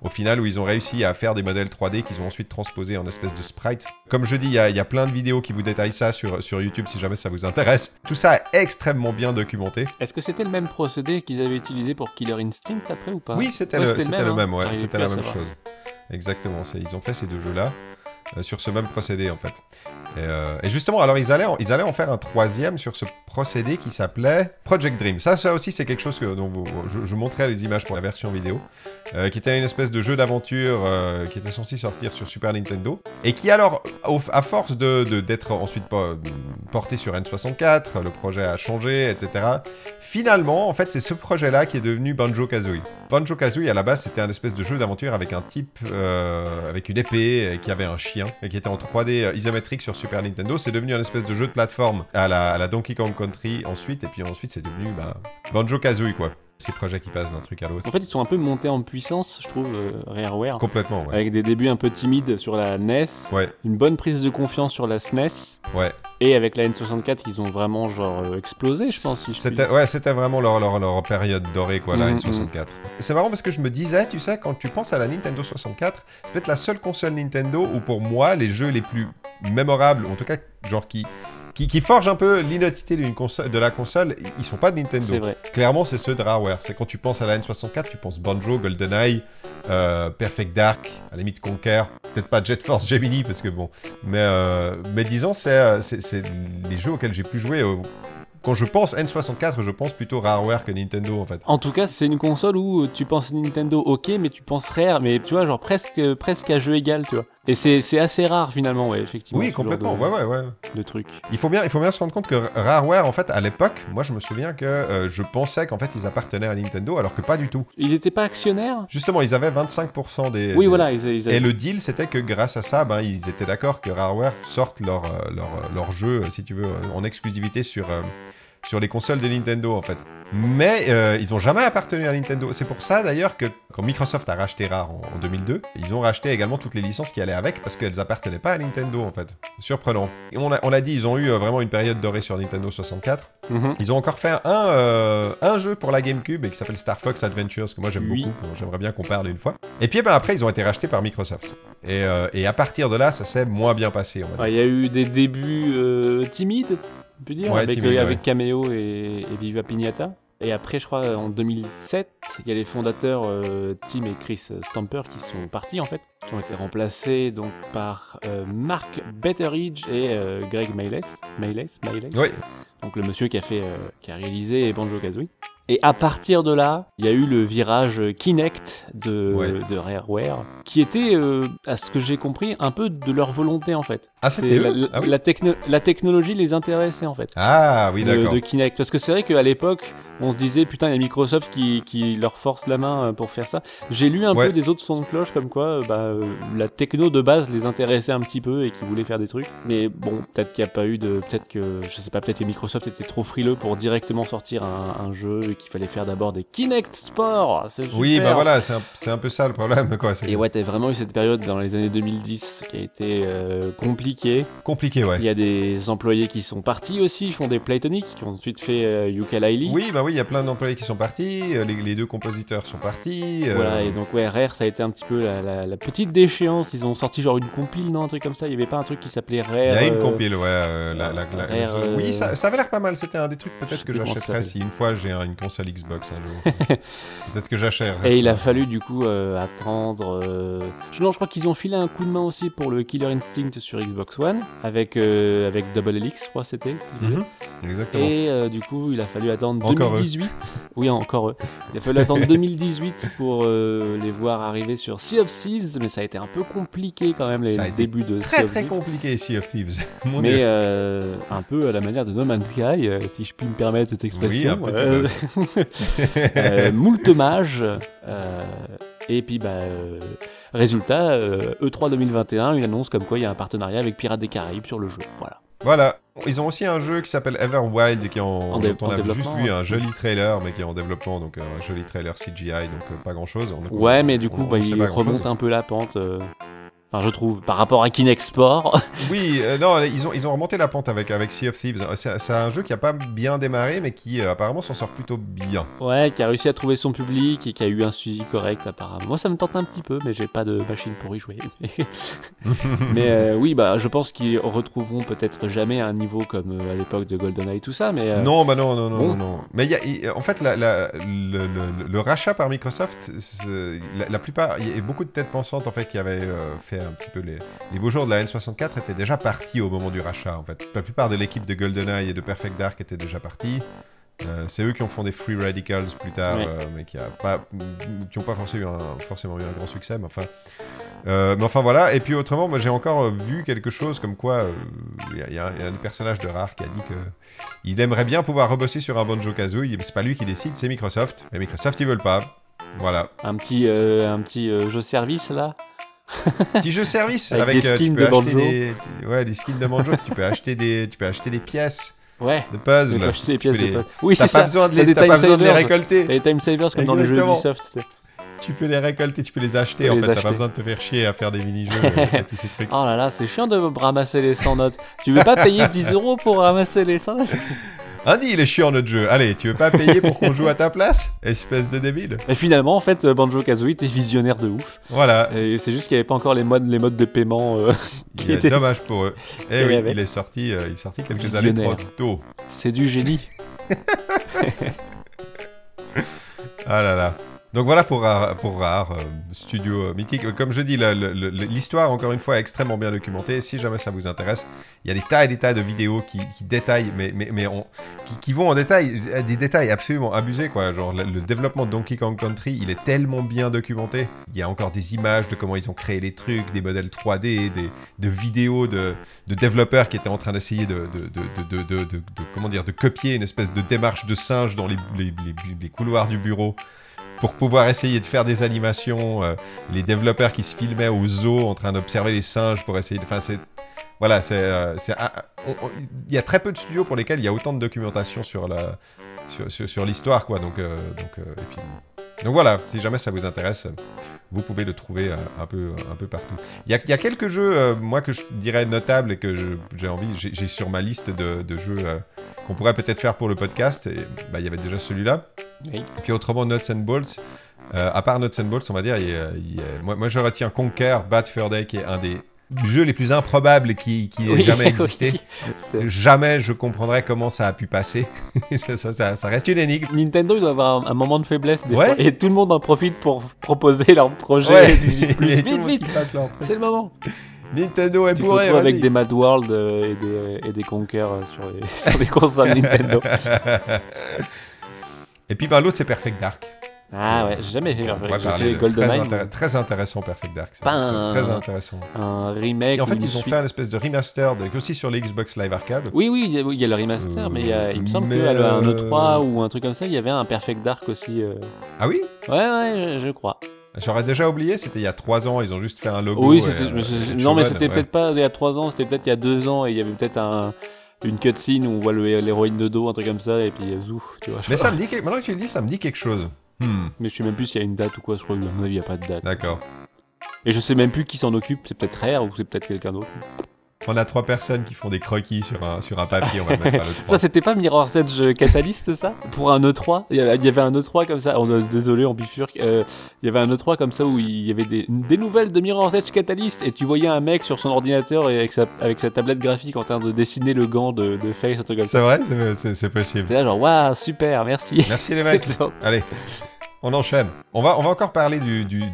au final où ils ont réussi à faire des modèles 3D qu'ils ont ensuite transposés en espèce de sprite. Comme je dis, il y, a- il y a plein de vidéos qui vous détaillent ça sur, sur YouTube si jamais ça vous intéresse. Tout ça est extrêmement bien documenté. Est-ce que c'était le même procédé qu'ils avaient utilisé pour Killer Instinct après ou pas Oui, c'était Ouais, le, même, hein. ouais, c'était la même chose. Exactement, ils ont fait ces deux jeux-là euh, sur ce même procédé en fait. Et, euh, et justement, alors ils allaient, en, ils allaient en faire un troisième sur ce procédé qui s'appelait Project Dream. Ça, ça aussi, c'est quelque chose que, dont je, montrerai les images pour la version vidéo, euh, qui était une espèce de jeu d'aventure euh, qui était censé sortir sur Super Nintendo et qui alors, à force de de- d'être ensuite po- porté sur N64, le projet a changé, etc. Finalement, en fait, c'est ce projet-là qui est devenu Banjo Kazooie. Banjo Kazooie, à la base, c'était un espèce de jeu d'aventure avec un type euh, avec une épée et qui avait un chien et qui était en 3D isométrique sur Super Nintendo. C'est devenu un espèce de jeu de plateforme à la, à la Donkey Kong Country ensuite, et puis ensuite, c'est devenu bah, Banjo Kazooie, quoi. Ces projets qui passent d'un truc à l'autre. En fait, ils sont un peu montés en puissance, je trouve, euh, Rareware. Complètement, ouais. Avec des débuts un peu timides sur la NES, Ouais, une bonne prise de confiance sur la SNES, ouais. et avec la N64, ils ont vraiment genre euh, explosé, je pense. si C'était ouais, c'était vraiment leur, leur, leur période dorée, quoi, la Mhm, N64. C'est marrant parce que je me disais, tu sais, quand tu penses à la Nintendo 64, c'est peut-être la seule console Nintendo où pour moi, les jeux les plus mémorables, en tout cas, genre qui, qui, qui forgent un peu console, de la console, ils sont pas de Nintendo. C'est vrai. Clairement, c'est ceux de Rareware. C'est quand tu penses à la N64, tu penses Banjo, GoldenEye, euh, Perfect Dark, à la limite Conquer, peut-être pas Jet Force Gemini parce que bon, mais euh, mais disons c'est euh, c'est c'est les jeux auxquels j'ai pu jouer. euh, quand je pense N64, je pense plutôt Rareware que Nintendo en fait. En tout cas, c'est une console où tu penses Nintendo, ok, mais tu penses Rare, mais tu vois, genre presque, presque à jeu égal, tu vois. Et c'est assez rare finalement, ouais, effectivement. Oui, complètement. de- Ouais, ouais, ouais. De trucs. Il faut bien, il faut bien se rendre compte que Rareware, en fait, à l'époque, moi, je me souviens que euh, je pensais qu'en fait, ils appartenaient à Nintendo, alors que pas du tout. Ils étaient pas actionnaires? Justement, ils avaient 25% des. Oui, des- voilà, ils, ils avaient- Et le deal, c'était que grâce à ça, ben, ils étaient d'accord que Rareware sorte leur, euh, leur, leur jeu, si tu veux, en exclusivité sur, euh, sur les consoles de Nintendo en fait. Mais euh, ils ont jamais appartenu à Nintendo. C'est pour ça d'ailleurs que quand Microsoft a racheté Rare en, en 2002, ils ont racheté également toutes les licences qui allaient avec parce qu'elles appartenaient pas à Nintendo en fait. Surprenant. Et on l'a on dit, ils ont eu euh, vraiment une période dorée sur Nintendo 64. Mhm. Ils ont encore fait un, euh, un jeu pour la GameCube et qui s'appelle Star Fox Adventures, que moi j'aime Oui. beaucoup, j'aimerais bien qu'on parle une fois. Et puis ben, après, ils ont été rachetés par Microsoft. Et, et à partir de là, ça s'est moins bien passé. Ouais, Il y a eu des débuts timides, on peut dire, Ouais, avec, timides, euh, avec Cameo et, et Viva Pignata. Et après, je crois, en 2007, il y a les fondateurs euh, Tim et Chris Stamper qui sont partis en fait, qui ont été remplacés donc par euh, Mark Betteridge et euh, Greg Mayles. Mayles, Mayles. Oui, donc le monsieur qui a fait, euh, qui a réalisé Banjo Kazooie. Et à partir de là, il y a eu le virage Kinect de, Ouais. de Rareware, qui était, euh, à ce que j'ai compris, un peu de leur volonté en fait. Ah, c'était la, eux? La- Ah oui. la techno- la technologie les intéressait en fait. Ah oui, d'accord. de Kinect. Parce que c'est vrai qu'à l'époque, on se disait, putain, il y a Microsoft qui, qui leur force la main euh, pour faire ça. J'ai lu un Ouais. peu des autres sons de cloche comme quoi bah, euh, la techno de base les intéressait un petit peu et qu'ils voulaient faire des trucs. Mais bon, peut-être qu'il n'y a pas eu de. Peut-être que, je sais pas, peut-être que Microsoft était trop frileux pour directement sortir un, un jeu et qu'il fallait faire d'abord des Kinect Sport. Oui, bah voilà, c'est un, un peu ça le problème, quoi. Et ouais, t'as vraiment eu cette période dans les années 2010 qui a été euh, compliquée. compliqué, ouais. Il y a des employés qui sont partis aussi, ils font des Playtonic, qui ont ensuite fait euh. Oui, bah oui, il y a plein d'employés qui sont partis, euh, les, les deux compositeurs sont partis. euh, Voilà, et donc ouais, Rare, ça a été un petit peu la, la- la petite déchéance. Ils ont sorti genre une compile, non, un truc comme ça. Il y avait pas un truc qui s'appelait Rare. Il y a une compile, ouais. la, Rare, Oui, ça, ça avait l'air pas mal. C'était un des trucs peut-être que j'achèterais si une fois j'ai un- une console Xbox un jour. peut-être que j'achèterais. Et il a fallu du coup euh, attendre. euh, je- Non, je crois qu'ils ont filé un coup de main aussi pour le Killer Instinct sur Xbox One avec euh, avec Double Helix, je crois c'était. Mhm, Exactement. Et euh, du coup, il a fallu attendre Encore eux. 2018. Oui, encore eux. Il a fallu attendre 2018 pour euh, les voir arriver sur Sea of Thieves, mais ça a été un peu compliqué quand même les Ça a été débuts de Sea Très of très Thieves. compliqué Sea of Thieves. Mon Mais euh, un peu à la manière de No Man's Euh, si je puis me permettre cette expression. petit Euh, euh, moult mages. euh, et puis, bah, résultat, euh, E3 2021, une annonce comme quoi il y a un partenariat avec Pirates des Caraïbes sur le jeu. Voilà. Voilà. Ils ont aussi un jeu qui s'appelle Everwild qui est en, En dont on en a juste vu ouais. un joli trailer mais qui est en développement donc un joli trailer CGI donc pas grand chose. Ouais, mais du coup, on bah, il remonte un peu la pente. Euh, Enfin, je trouve, par rapport à Kinect Sport. Oui, euh, non, ils ont, ils ont remonté la pente avec, avec Sea of Thieves. C'est c'est un jeu qui a pas bien démarré, mais qui euh, apparemment s'en sort plutôt bien. ouais, qui a réussi à trouver son public et qui a eu un suivi correct apparemment. Moi, ça me tente un petit peu, mais j'ai pas de machine pour y jouer. mais euh, oui, bah, je pense qu'ils retrouveront peut-être jamais un niveau comme euh, à l'époque de GoldenEye, tout ça, mais. euh, Non, bah non, non, non, bon. non, non. Mais y a, en fait, la- la- le, le- le rachat par Microsoft, la, la plupart, il y a beaucoup de têtes pensantes en fait qui avaient euh, un petit peu les, les beaux jours de la N64 étaient déjà partis au moment du rachat en fait. La plupart de l'équipe de GoldenEye et de Perfect Dark étaient déjà partis. Euh, c'est eux qui ont fondé Free Radicals plus tard, Ouais. euh, mais qui a pas, qui ont pas forcément eu un, forcément eu un grand succès, mais enfin, euh, mais enfin voilà. Et puis autrement, moi j'ai encore euh, vu quelque chose comme quoi euh, il y, a- y un- il y a un des personnages de Rare qui a dit que il aimerait bien pouvoir rebosser sur un Banjo Kazooie, mais c'est pas lui qui décide, c'est Microsoft. Et Microsoft ils veulent pas. Voilà. Un petit, euh, un petit euh, jeu service là? Petit jeu service Avec avec, des euh, skins tu de Banjo. des, ouais, des skins de Banjo. tu peux acheter des, tu peux acheter des pièces Ouais. de Tu puzzle. peux acheter des Tu pièces de puzzle. Oui, T'as c'est pas ça. besoin de les, des t'as pas besoin de les récolter. T'as les time savers comme dans les jeux. Ubisoft. c'est- Tu peux les récolter, tu peux les acheter. Tu peux En les fait, t'as pas besoin de te faire chier à faire des mini-jeux et, et tous ces trucs. Oh là là, c'est chiant de ramasser les 100 notes. Tu veux pas payer 10 euros pour ramasser les 100 notes? Andy, il est chiant notre jeu. Allez, tu veux pas payer pour qu'on joue à ta place Espèce de débile? Et finalement, en fait, Banjo Kazooie était visionnaire de ouf. Voilà. Et c'est juste qu'il n'y avait pas encore les modes, les modes de paiement. euh, qui étaient- dommage pour eux. Eh Et oui, avec. il est sorti, euh, il est sorti quelques années trop tôt. C'est du génie. Ah là là. Donc voilà pour Rare, pour Rare, euh, studio euh, mythique. Comme je dis, l'histoire, encore une fois, est extrêmement bien documentée. Si jamais ça vous intéresse, il y a des tas et des tas de vidéos qui, détaillent, mais, mais, mais qui, vont en détail, euh, des détails absolument abusés, quoi. Genre, le, développement de Donkey Kong Country, il est tellement bien documenté. Il y a encore des images de comment ils ont créé les trucs, des modèles 3D, des, de vidéos de, de développeurs qui étaient en train d'essayer de, de, de, de, copier une espèce de démarche de singe dans les- les couloirs du bureau pour pouvoir essayer de faire des animations, euh, les développeurs qui se filmaient au zoo en train d'observer les singes pour essayer de... Enfin, c'est... voilà, c'est, euh, on- il y a très peu de studios pour lesquels il y a autant de documentation sur la, sur, sur- l'histoire, quoi. Donc, euh, donc, et puis, donc voilà, si jamais ça vous intéresse, vous pouvez le trouver un peu, un peu partout. Il y a, y a quelques jeux, moi, que je dirais notables et que j'ai envie, j'ai, sur ma liste de, jeux qu'on pourrait peut-être faire pour le podcast. Et, bah, il y avait déjà celui-là. Oui. Et puis autrement, Nuts and Bolts. Euh, à part Nuts and Bolts, on va dire, il il moi, moi je retiens Conquer Bad Fur Day, qui est un des jeux les plus improbables qui, qui ait Oui, jamais existé. oui. Jamais je comprendrais comment ça a pu passer. ça, ça- ça reste une énigme. Nintendo il doit avoir un, un moment de faiblesse des Ouais. fois, et tout le monde en profite pour proposer leur projet Ouais. 18 plus. Vite, vite, c'est le moment. Nintendo est Tu bourré, retrouves avec des Mad World euh, et des, et des Conquer euh, sur les, sur les consoles Nintendo. Et puis bah, l'autre, c'est Perfect Dark. Ah ouais, j'ai jamais. On va J'ai fait de- très, GoldenEye, intér- très intéressant, Perfect Dark. Pas très, un- très intéressant. un remake. Et en fait, ils ont suite. fait un espèce de remastered aussi sur les Xbox Live Arcade. Oui, oui, il y a- oui, il y a le remaster, Euh, mais il, y a- il me semble qu'à un euh, E3 ou un truc comme ça, il y avait un Perfect Dark aussi. euh. Ah oui? Ouais, ouais, je, je crois. J'aurais déjà oublié, c'était il y a 3 ans, ils ont juste fait un logo. oui, et, euh, non, mais c'était ouais. peut-être pas il y a 3 ans, c'était peut-être il y a 2 ans, et il y avait peut-être un, une cutscene où on voit le- l'héroïne de dos, un truc comme ça, et puis euh, zou, tu vois. Mais ça me dit, maintenant que tu le dis, ça me dit quelque chose. Hmm, Mais je sais même plus s'il y a une date ou quoi, je crois que à mon avis, il n'y a pas de date. d'accord. Et je sais même plus qui s'en occupe, c'est peut-être Rare ou c'est peut-être quelqu'un d'autre. On a trois personnes qui font des croquis sur un, sur un papier, on va le mettre à l'autre. Ça, c'était pas Mirror's Edge Catalyst, ça? Pour un E3 Il y avait il y avait un E3 comme ça, désolé, on bifurque. Euh, il y avait un E3 comme ça où il y avait des, des nouvelles de Mirror's Edge Catalyst et tu voyais un mec sur son ordinateur et avec sa, avec sa tablette graphique en train de dessiner le gant de, de Face, un truc comme ça. C'est vrai, c'est- c'est c'est possible. Là genre, waouh, super, merci. Merci les mecs. Allez, on enchaîne. On va, on va encore parler du, du,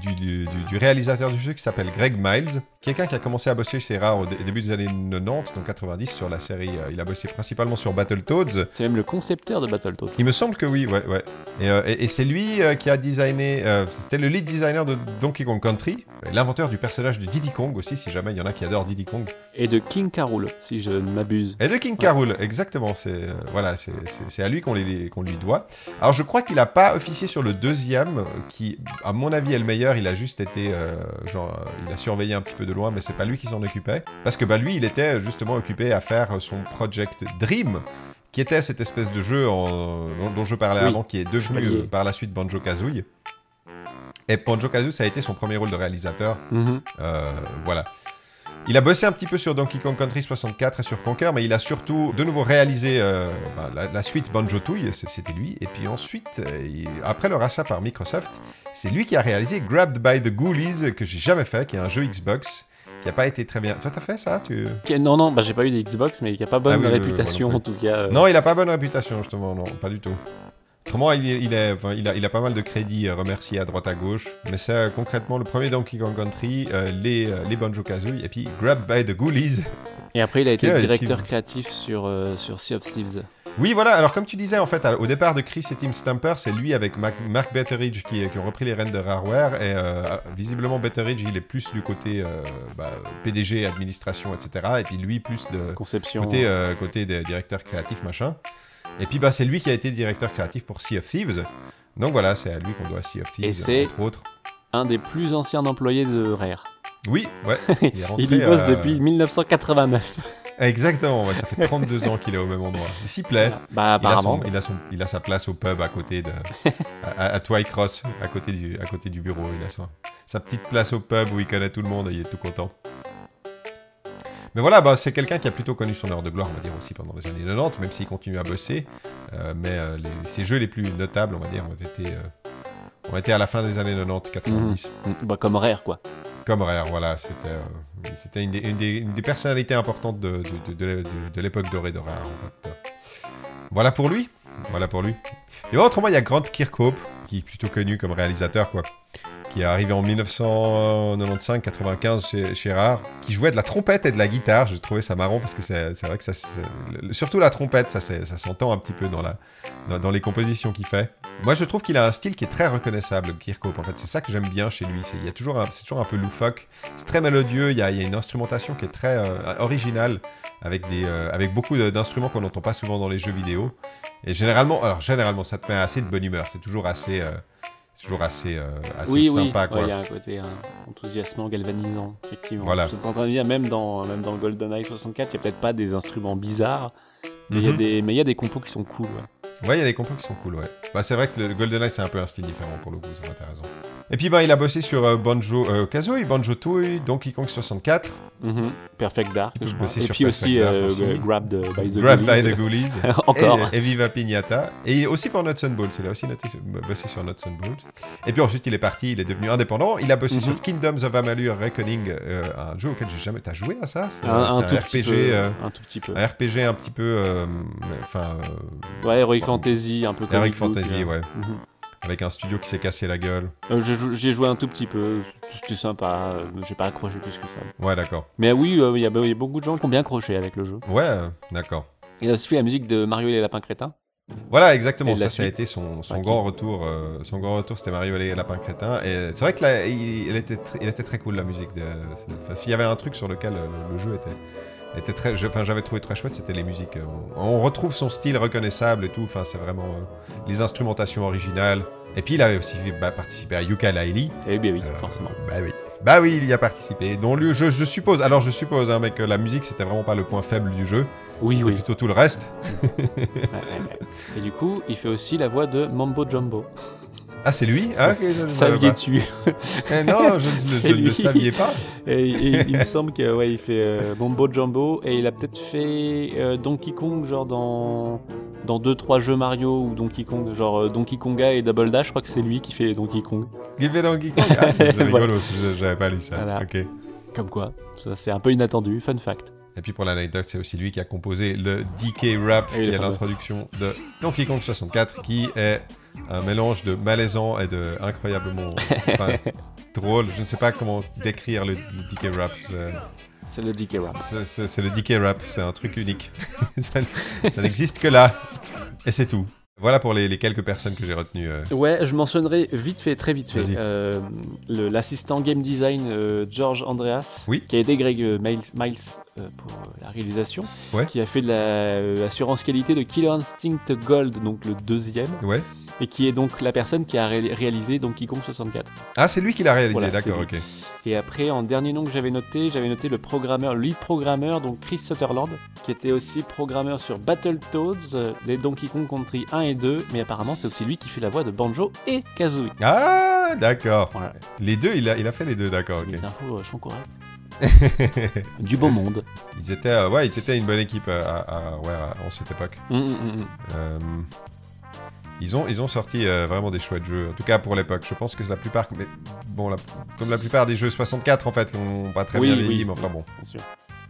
réalisateur du jeu qui s'appelle Greg Miles. Quelqu'un qui a commencé à bosser chez Rare au dé- début des années 90, donc 90, sur la série. euh, il a bossé principalement sur Battletoads. C'est même le concepteur de Battletoads. Il me semble que oui, ouais, ouais. Et, euh, et- et c'est lui euh, qui a designé. C'était le lead designer de Donkey Kong Country, l'inventeur du personnage de Diddy Kong aussi, si jamais il y en a qui adorent Diddy Kong. Et de King Carol, si je ne m'abuse. Et de King Carol, exactement. C'est voilà, c'est- à lui qu'on lui doit. Alors je crois qu'il a pas officié sur le deuxième, qui, à mon avis, est le meilleur. Il a juste été, euh, genre, il a surveillé un petit peu de loin, mais c'est pas lui qui s'en occupait, parce que bah lui, il était justement occupé à faire son Project Dream. Qui était cette espèce de jeu en- dont, je parlais Oui, avant, qui est devenu euh, par la suite Banjo Kazooie. Et Banjo Kazooie, ça a été son premier rôle de réalisateur. Mhm. Euh, voilà. Il a bossé un petit peu sur Donkey Kong Country 64 et sur Conquer, mais il a surtout de nouveau réalisé euh, bah, la, la suite Banjo Tooie, c'était lui. Et puis ensuite, euh, il- après le rachat par Microsoft, c'est lui qui a réalisé Grabbed by the Ghoulies, que j'ai jamais fait, qui est un jeu Xbox, qui a pas été très bien. Toi, t'as fait ça tu... Non, non, bah j'ai pas eu des Xbox, mais il a pas bonne Ah oui, oui, oui, réputation en tout cas. euh. Non, il a pas bonne réputation, justement, non, pas du tout. Autrement, il, est- il, est- enfin, il, a, il a pas mal de crédits euh, remerciés à droite à gauche. Mais c'est concrètement le premier Donkey Kong Country, euh, les, euh, les Banjo Kazooie, et puis Grabbed by the Ghoulies. Et après, il a été directeur si- créatif sur, euh, sur Sea of Thieves. Oui, voilà. Alors, comme tu disais, en fait, au départ de Chris et Tim Stamper, c'est lui avec Mac- Mark Betteridge qui, qui ont repris les rênes de Rareware. Et euh, visiblement, Betteridge, il est plus du côté euh, bah, PDG, administration, etc. Et puis lui, plus de Conception. côté, euh, côté des directeurs créatifs, machin. Et puis, bah, c'est lui qui a été directeur créatif pour Sea of Thieves. Donc voilà, c'est à lui qu'on doit Sea of Thieves, Et c'est- entre autres. Un des plus anciens employés de Rare. Oui, ouais. Il, est rentré, Il y bosse euh, depuis 1989. Exactement, ouais, ça fait 32 ans qu'il est au même endroit. Il s'y plaît. Bah, Il a, son- il, a son- il a sa place au pub à côté de. à, à Twycross, à côté, du, à côté du bureau. Il a son- sa petite place au pub où il connaît tout le monde et il est tout content. Mais voilà, bah, c'est quelqu'un qui a plutôt connu son heure de gloire, on va dire, aussi pendant les années 90, même s'il continue à bosser. Euh, mais euh, les- ses jeux les plus notables, on va dire, ont été, euh, ont été à la fin des années 90-90. Mm, Bah, comme Rare, quoi. Comme Rare, voilà, c'était c'était une, des- une des, une des personnalités importantes de, de, de- de- de- de l'époque dorée de Rare. en fait. Voilà pour lui. Voilà pour lui. Et autrement, il y a Grant Kirkhope, qui est plutôt connu comme réalisateur, quoi. Qui est arrivé en 1995-95 chez, chez Rare, qui jouait de la trompette et de la guitare. Je trouvais ça marrant parce que c'est vrai que ça, surtout la trompette, ça, s'entend un petit peu dans, dans les compositions qu'il fait. Moi, je trouve qu'il a un style qui est très reconnaissable, Kirkhope. En fait, c'est ça que j'aime bien chez lui. C'est il y a toujours un- c'est toujours un peu loufoque. C'est très mélodieux. Il y, a, il y a une instrumentation qui est très euh, originale, avec des, euh, avec beaucoup d'instruments qu'on n'entend pas souvent dans les jeux vidéo. Et généralement, alors généralement, ça te met assez de bonne humeur. C'est toujours assez, euh, toujours assez, assez oui, oui, sympa, Ouais, quoi. il y a un côté euh, enthousiasmant, galvanisant, effectivement. Voilà. Je suis en train de dire, même dans, même dans GoldenEye 64, il n'y a peut-être pas des instruments bizarres, mais il y a Mhm. des, mais il y a des compos qui sont cool. ouais. Ouais, il y a des compos qui sont cool, ouais. Bah, c'est vrai que le GoldenEye, c'est un peu un style différent pour le coup, c'est vrai, t'as raison. Et puis, bah, il a bossé sur euh, Banjo euh, Kazooie, Banjo Tooie, Donkey Kong 64, Mhm. Perfect Dark, peut bosser Et sur puis Perfect aussi, euh, aussi. Grabbed by the Grab by Ghoulies. the Ghoulies. Encore. Et, et Viva Pignata. Et aussi pour Nuts and Bolts. Il a aussi noté, bossé sur Nuts and Bolts. Et puis ensuite, il est parti, il est devenu indépendant. Il a bossé Mhm. sur Kingdoms of Amalur Reckoning, euh, un jeu auquel j'ai jamais. T'as joué à ça? Un, un tout RPG. peu, euh, un tout petit peu. un RPG un petit peu. euh, Enfin. euh, Ouais, Heroic Fantasy, un peu comme Heroic Fantasy, euh. ouais. Mhm. Avec un studio qui s'est cassé la gueule. Euh, j'ai jou- J'ai joué un tout petit peu, c'était sympa, euh, j'ai pas accroché plus que ça. Ouais, d'accord. Mais oui, euh, il y, a il y a beaucoup de gens qui ont bien accroché avec le jeu. Ouais, d'accord. Il a aussi fait la musique de Mario et les lapins crétins. Voilà, exactement. Ça, ça a été son, grand retour. euh, son grand retour, c'était Mario et les lapins crétins. Et c'est vrai que là, il, il était, tr- il était très cool la musique. De, enfin, s'il y avait un truc sur lequel euh, le, le jeu était, était très, enfin, j'avais trouvé très chouette, c'était les musiques. euh, On, retrouve son style reconnaissable et tout. Enfin, c'est vraiment euh, les instrumentations originales. Et puis, il avait aussi bah, participé à Yuka Laili. Eh bien oui, Euh, forcément. Bah oui. Bah oui, il y a participé. Donc, lui, je, je suppose. Alors, je suppose, hein, mec, que la musique, c'était vraiment pas le point faible du jeu. Oui, oui. plutôt tout le reste. Ouais, ouais, ouais. Et du coup, il fait aussi la voix de Mambo Jumbo. Ah, c'est lui Ah, ok. je. Saviez-tu Eh non, je, ne- le saviez pas. et, et il me semble que ouais, il fait euh, Mambo Jumbo et il a peut-être fait euh, Donkey Kong genre dans dans deux trois jeux Mario ou Donkey Kong genre euh, Donkey Konga et Double Dash. Je crois que c'est lui qui fait Donkey Kong. Give it Donkey Kong. Ah, c'est rigolo, j'avais pas lu ça. Voilà. Ok. Comme quoi, ça c'est un peu inattendu. Fun fact. Et puis pour l'anecdote, c'est aussi lui qui a composé le DK Rap, qui est l'introduction de Donkey Kong 64, qui est un mélange de malaisant et de incroyablement enfin, drôle. Je ne sais pas comment décrire le, le DK Rap. C'est- le DK Rap. c'est- le DK Rap, c'est un truc unique. ça ça n'existe que là. Et c'est tout. Voilà pour les, les quelques personnes que j'ai retenues. euh. Ouais, je mentionnerai vite fait, très vite fait, euh, le- l'assistant game design euh, George Andreas, Oui. qui a aidé Greg Miles, Miles, pour la réalisation, Ouais. qui a fait de la- l'assurance qualité de Killer Instinct Gold, donc le deuxième, Ouais. Et qui est donc la personne qui a ré- réalisé Donkey Kong 64. Ah, c'est lui qui l'a réalisé, Voilà, d'accord, ok. Et après, en dernier nom que j'avais noté, j'avais noté le programmeur, le lead programmeur, donc Chris Sutherland, qui était aussi programmeur sur Battletoads, euh, les Donkey Kong Country 1 et 2, mais apparemment c'est aussi lui qui fait la voix de Banjo et Kazooie. Ah, d'accord. Voilà. Les deux, il a, il a fait les deux, d'accord, ok. Les infos euh, sont correctes. Du beau monde. Ils étaient, euh, ouais, ils étaient une bonne équipe euh, à, à- ouais, à- en cette époque. Hum, hum, hum. Euh, ils, ont, ils ont sorti euh, vraiment des chouettes jeux, en tout cas pour l'époque. Je pense que c'est la plupart, mais bon, la- comme la plupart des jeux 64 en fait, qui n'ont pas très Oui, bien oui, vieilli, mais enfin bon.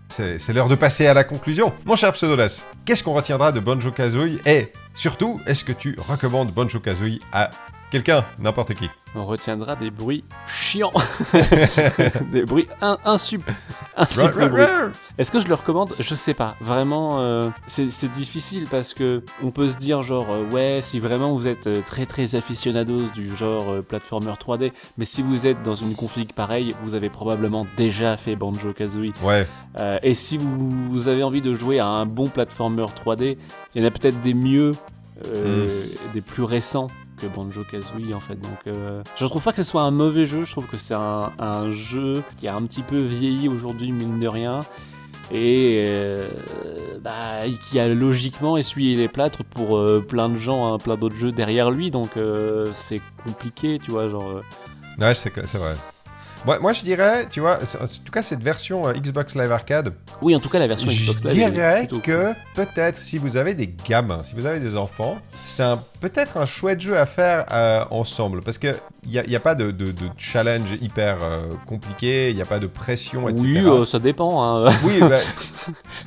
C'est l'heure de passer à la conclusion. Mon cher Pseudoles, qu'est-ce qu'on retiendra de Banjo Kazooie Et surtout, est-ce que tu recommandes Banjo Kazooie à quelqu'un, n'importe qui On retiendra des bruits chiants. des bruits in, insup, bruits. Est-ce que je le recommande? Je sais pas. Vraiment, euh, c'est difficile parce que on peut se dire genre euh, ouais, si vraiment vous êtes euh, très très aficionados du genre platformer 3D, mais si vous êtes dans une config pareille, vous avez probablement déjà fait Banjo Kazooie. Ouais, et si vous, vous avez envie de jouer à un bon platformer 3D, il y en a peut-être des mieux, euh, des plus récents que Banjo Kazooie en fait. Donc, euh, je trouve pas que ce soit un mauvais jeu. Je trouve que c'est un, jeu qui a un petit peu vieilli aujourd'hui, mine de rien. Et euh, bah, qui a logiquement essuyé les plâtres pour euh, plein de gens, hein, plein d'autres jeux derrière lui. Donc euh, c'est compliqué, tu vois. Genre, ouais c'est vrai. Moi, moi, je dirais, tu vois, en tout cas, cette version euh, Xbox Live Arcade, Oui, en tout cas, la version je Xbox Live. est dirais plutôt que peut-être si vous avez des gamins, si vous avez des enfants, c'est peut-être un chouette jeu à faire euh, ensemble. Parce qu'il n'y a, y a pas de, de- de challenge hyper euh, compliqué, il n'y a pas de pression, etc. Oui, ça dépend. hein. Oui, bah,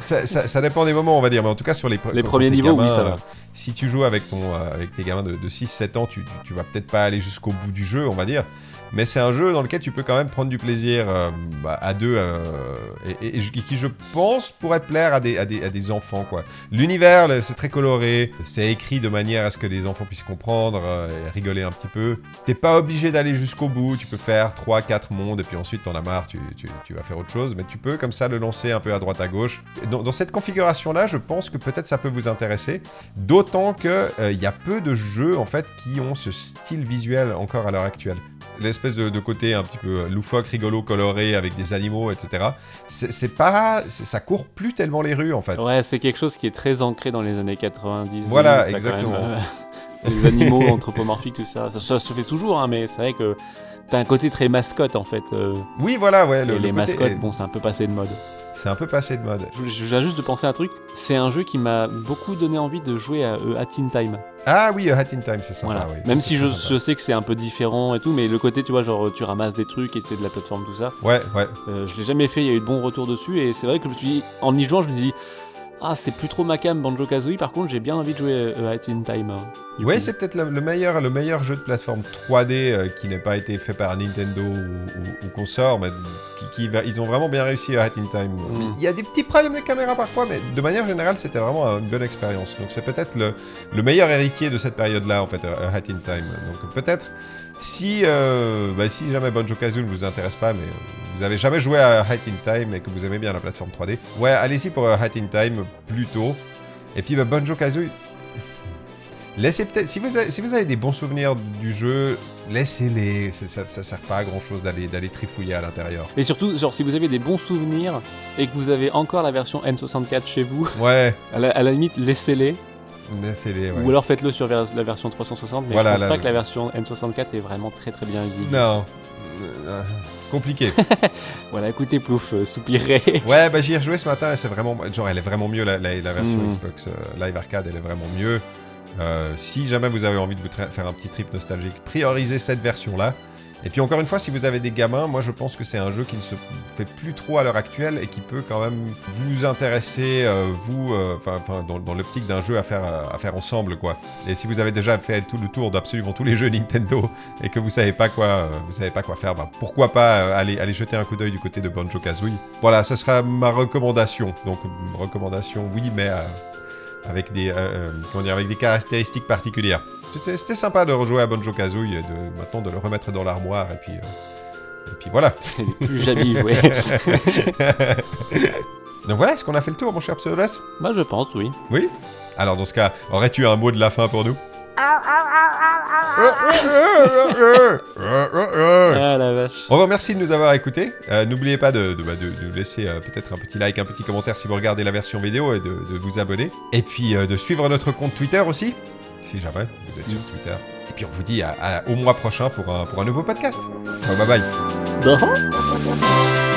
ça, ça- ça dépend des moments, on va dire. Mais en tout cas, sur les, Les premiers niveaux, oui, ça va. Si tu joues avec, ton, euh, avec tes gamins de, de 6-7 ans, tu, tu, tu vas peut-être pas aller jusqu'au bout du jeu, on va dire. Mais c'est un jeu dans lequel tu peux quand même prendre du plaisir euh, bah, à deux, euh, et, qui, je pense, pourrait plaire à des, à des, à des enfants, quoi. L'univers, c'est très coloré, c'est écrit de manière à ce que les enfants puissent comprendre euh, et rigoler un petit peu. T'es pas obligé d'aller jusqu'au bout, tu peux faire 3-4 mondes, et puis ensuite t'en as marre, tu, tu, tu vas faire autre chose, mais tu peux comme ça le lancer un peu à droite à gauche. Dans, dans cette configuration-là, je pense que peut-être ça peut vous intéresser, d'autant que il y a peu de jeux, en fait, qui ont ce style visuel encore à l'heure actuelle l'espèce de, de côté un petit peu loufoque, rigolo, coloré, avec des animaux, etc. C'est pas... Ça court plus tellement les rues, en fait. Ouais, c'est quelque chose qui est très ancré dans les années 90. Voilà, ça, exactement. même, euh, les animaux anthropomorphiques, tout ça. ça. ça se fait toujours, hein, mais c'est vrai que t'as un côté très mascotte en fait. euh, Oui, voilà, ouais. le- et le les côté mascottes, bon, c'est un peu passé de mode. C'est un peu passé de mode. Je, viens juste de penser à un truc. C'est un jeu qui m'a beaucoup donné envie de jouer à, euh, Time. Ah oui, A Hat in Time, c'est sympa, Voilà. oui. Même Ça, si je sais que c'est un peu différent et tout, mais le côté, tu vois, genre tu ramasses des trucs et c'est de la plateforme, tout ça. Ouais, ouais. Euh, je l'ai jamais fait, il y a eu de bons retours dessus et c'est vrai que je me suis dit, en y jouant, je me dis, ah, c'est plus trop ma cam Banjo Kazooie, par contre, j'ai bien envie de jouer euh, à Teen Time. hein, Ouais, c'est peut-être le, le meilleur, le meilleur jeu de plateforme 3D euh, qui n'ait pas été fait par Nintendo ou, ou, ou consort, mais qui, qui va- ils ont vraiment bien réussi à Hat in Time. Mm. Il y a des petits problèmes de caméra parfois, mais de manière générale, c'était vraiment une bonne expérience. Donc c'est peut-être le, le meilleur héritier de cette période-là, en fait, Hat in Time. Donc peut-être, si, euh, bah, si jamais Banjo Kazooie ne vous intéresse pas, mais euh, vous avez jamais joué à Hat in Time et que vous aimez bien la plateforme 3D, ouais, allez-y pour euh, Hat in Time plutôt. Et puis bah, Banjo Kazooie, Laissez peut-être, si vous, avez, si vous avez des bons souvenirs du jeu, laissez-les. Ça, ça, sert pas à grand chose d'aller, d'aller trifouiller à l'intérieur. Et surtout, genre, si vous avez des bons souvenirs et que vous avez encore la version N64 chez vous, Ouais, à la, à la limite, laissez-les. Ouais. Ou alors faites-le sur vers- la version 360, mais Voilà, je pense là, pas que la version N64 est vraiment très très bien vue. Non. Euh, compliqué. Voilà, écoutez, Plouf, euh, soupirer. ouais, bah j'y ai rejoué ce matin et c'est vraiment. Genre, elle est vraiment mieux, la, la- la version Mm. Xbox euh, Live Arcade, elle est vraiment mieux. Euh, si jamais vous avez envie de vous faire un petit trip nostalgique, priorisez cette version-là. Et puis encore une fois, si vous avez des gamins, moi je pense que c'est un jeu qui ne se fait plus trop à l'heure actuelle et qui peut quand même vous intéresser, euh, vous, euh, enfin dans, dans l'optique d'un jeu à faire, euh, à faire ensemble, quoi. Et si vous avez déjà fait tout le tour d'absolument tous les jeux Nintendo et que vous savez pas quoi, vous savez pas quoi faire, bah, pourquoi pas aller, aller jeter un coup d'œil du côté de Banjo Kazooie. Voilà, ce sera ma recommandation. Donc recommandation, oui, mais avec des, comment dire, avec des caractéristiques particulières. C'était sympa de rejouer à Banjo Kazooie et de maintenant de le remettre dans l'armoire et puis euh, et puis voilà. Plus jamais y jouer. Donc voilà, est-ce qu'on a fait le tour, mon cher Pseudolas Moi, je pense, oui. Oui? Alors dans ce cas, aurais-tu un mot de la fin pour nous? Ah la vache. On vous remercie de nous avoir écoutés. Euh, N'oubliez pas de, de, bah, de- de laisser euh, peut-être un petit like, un petit commentaire si vous regardez la version vidéo et de, de vous abonner. Et puis euh, de suivre notre compte Twitter aussi, si jamais vous êtes sur Twitter. Et puis on vous dit à- à- au mois prochain pour un, pour un nouveau podcast. Ciao, bye bye. Non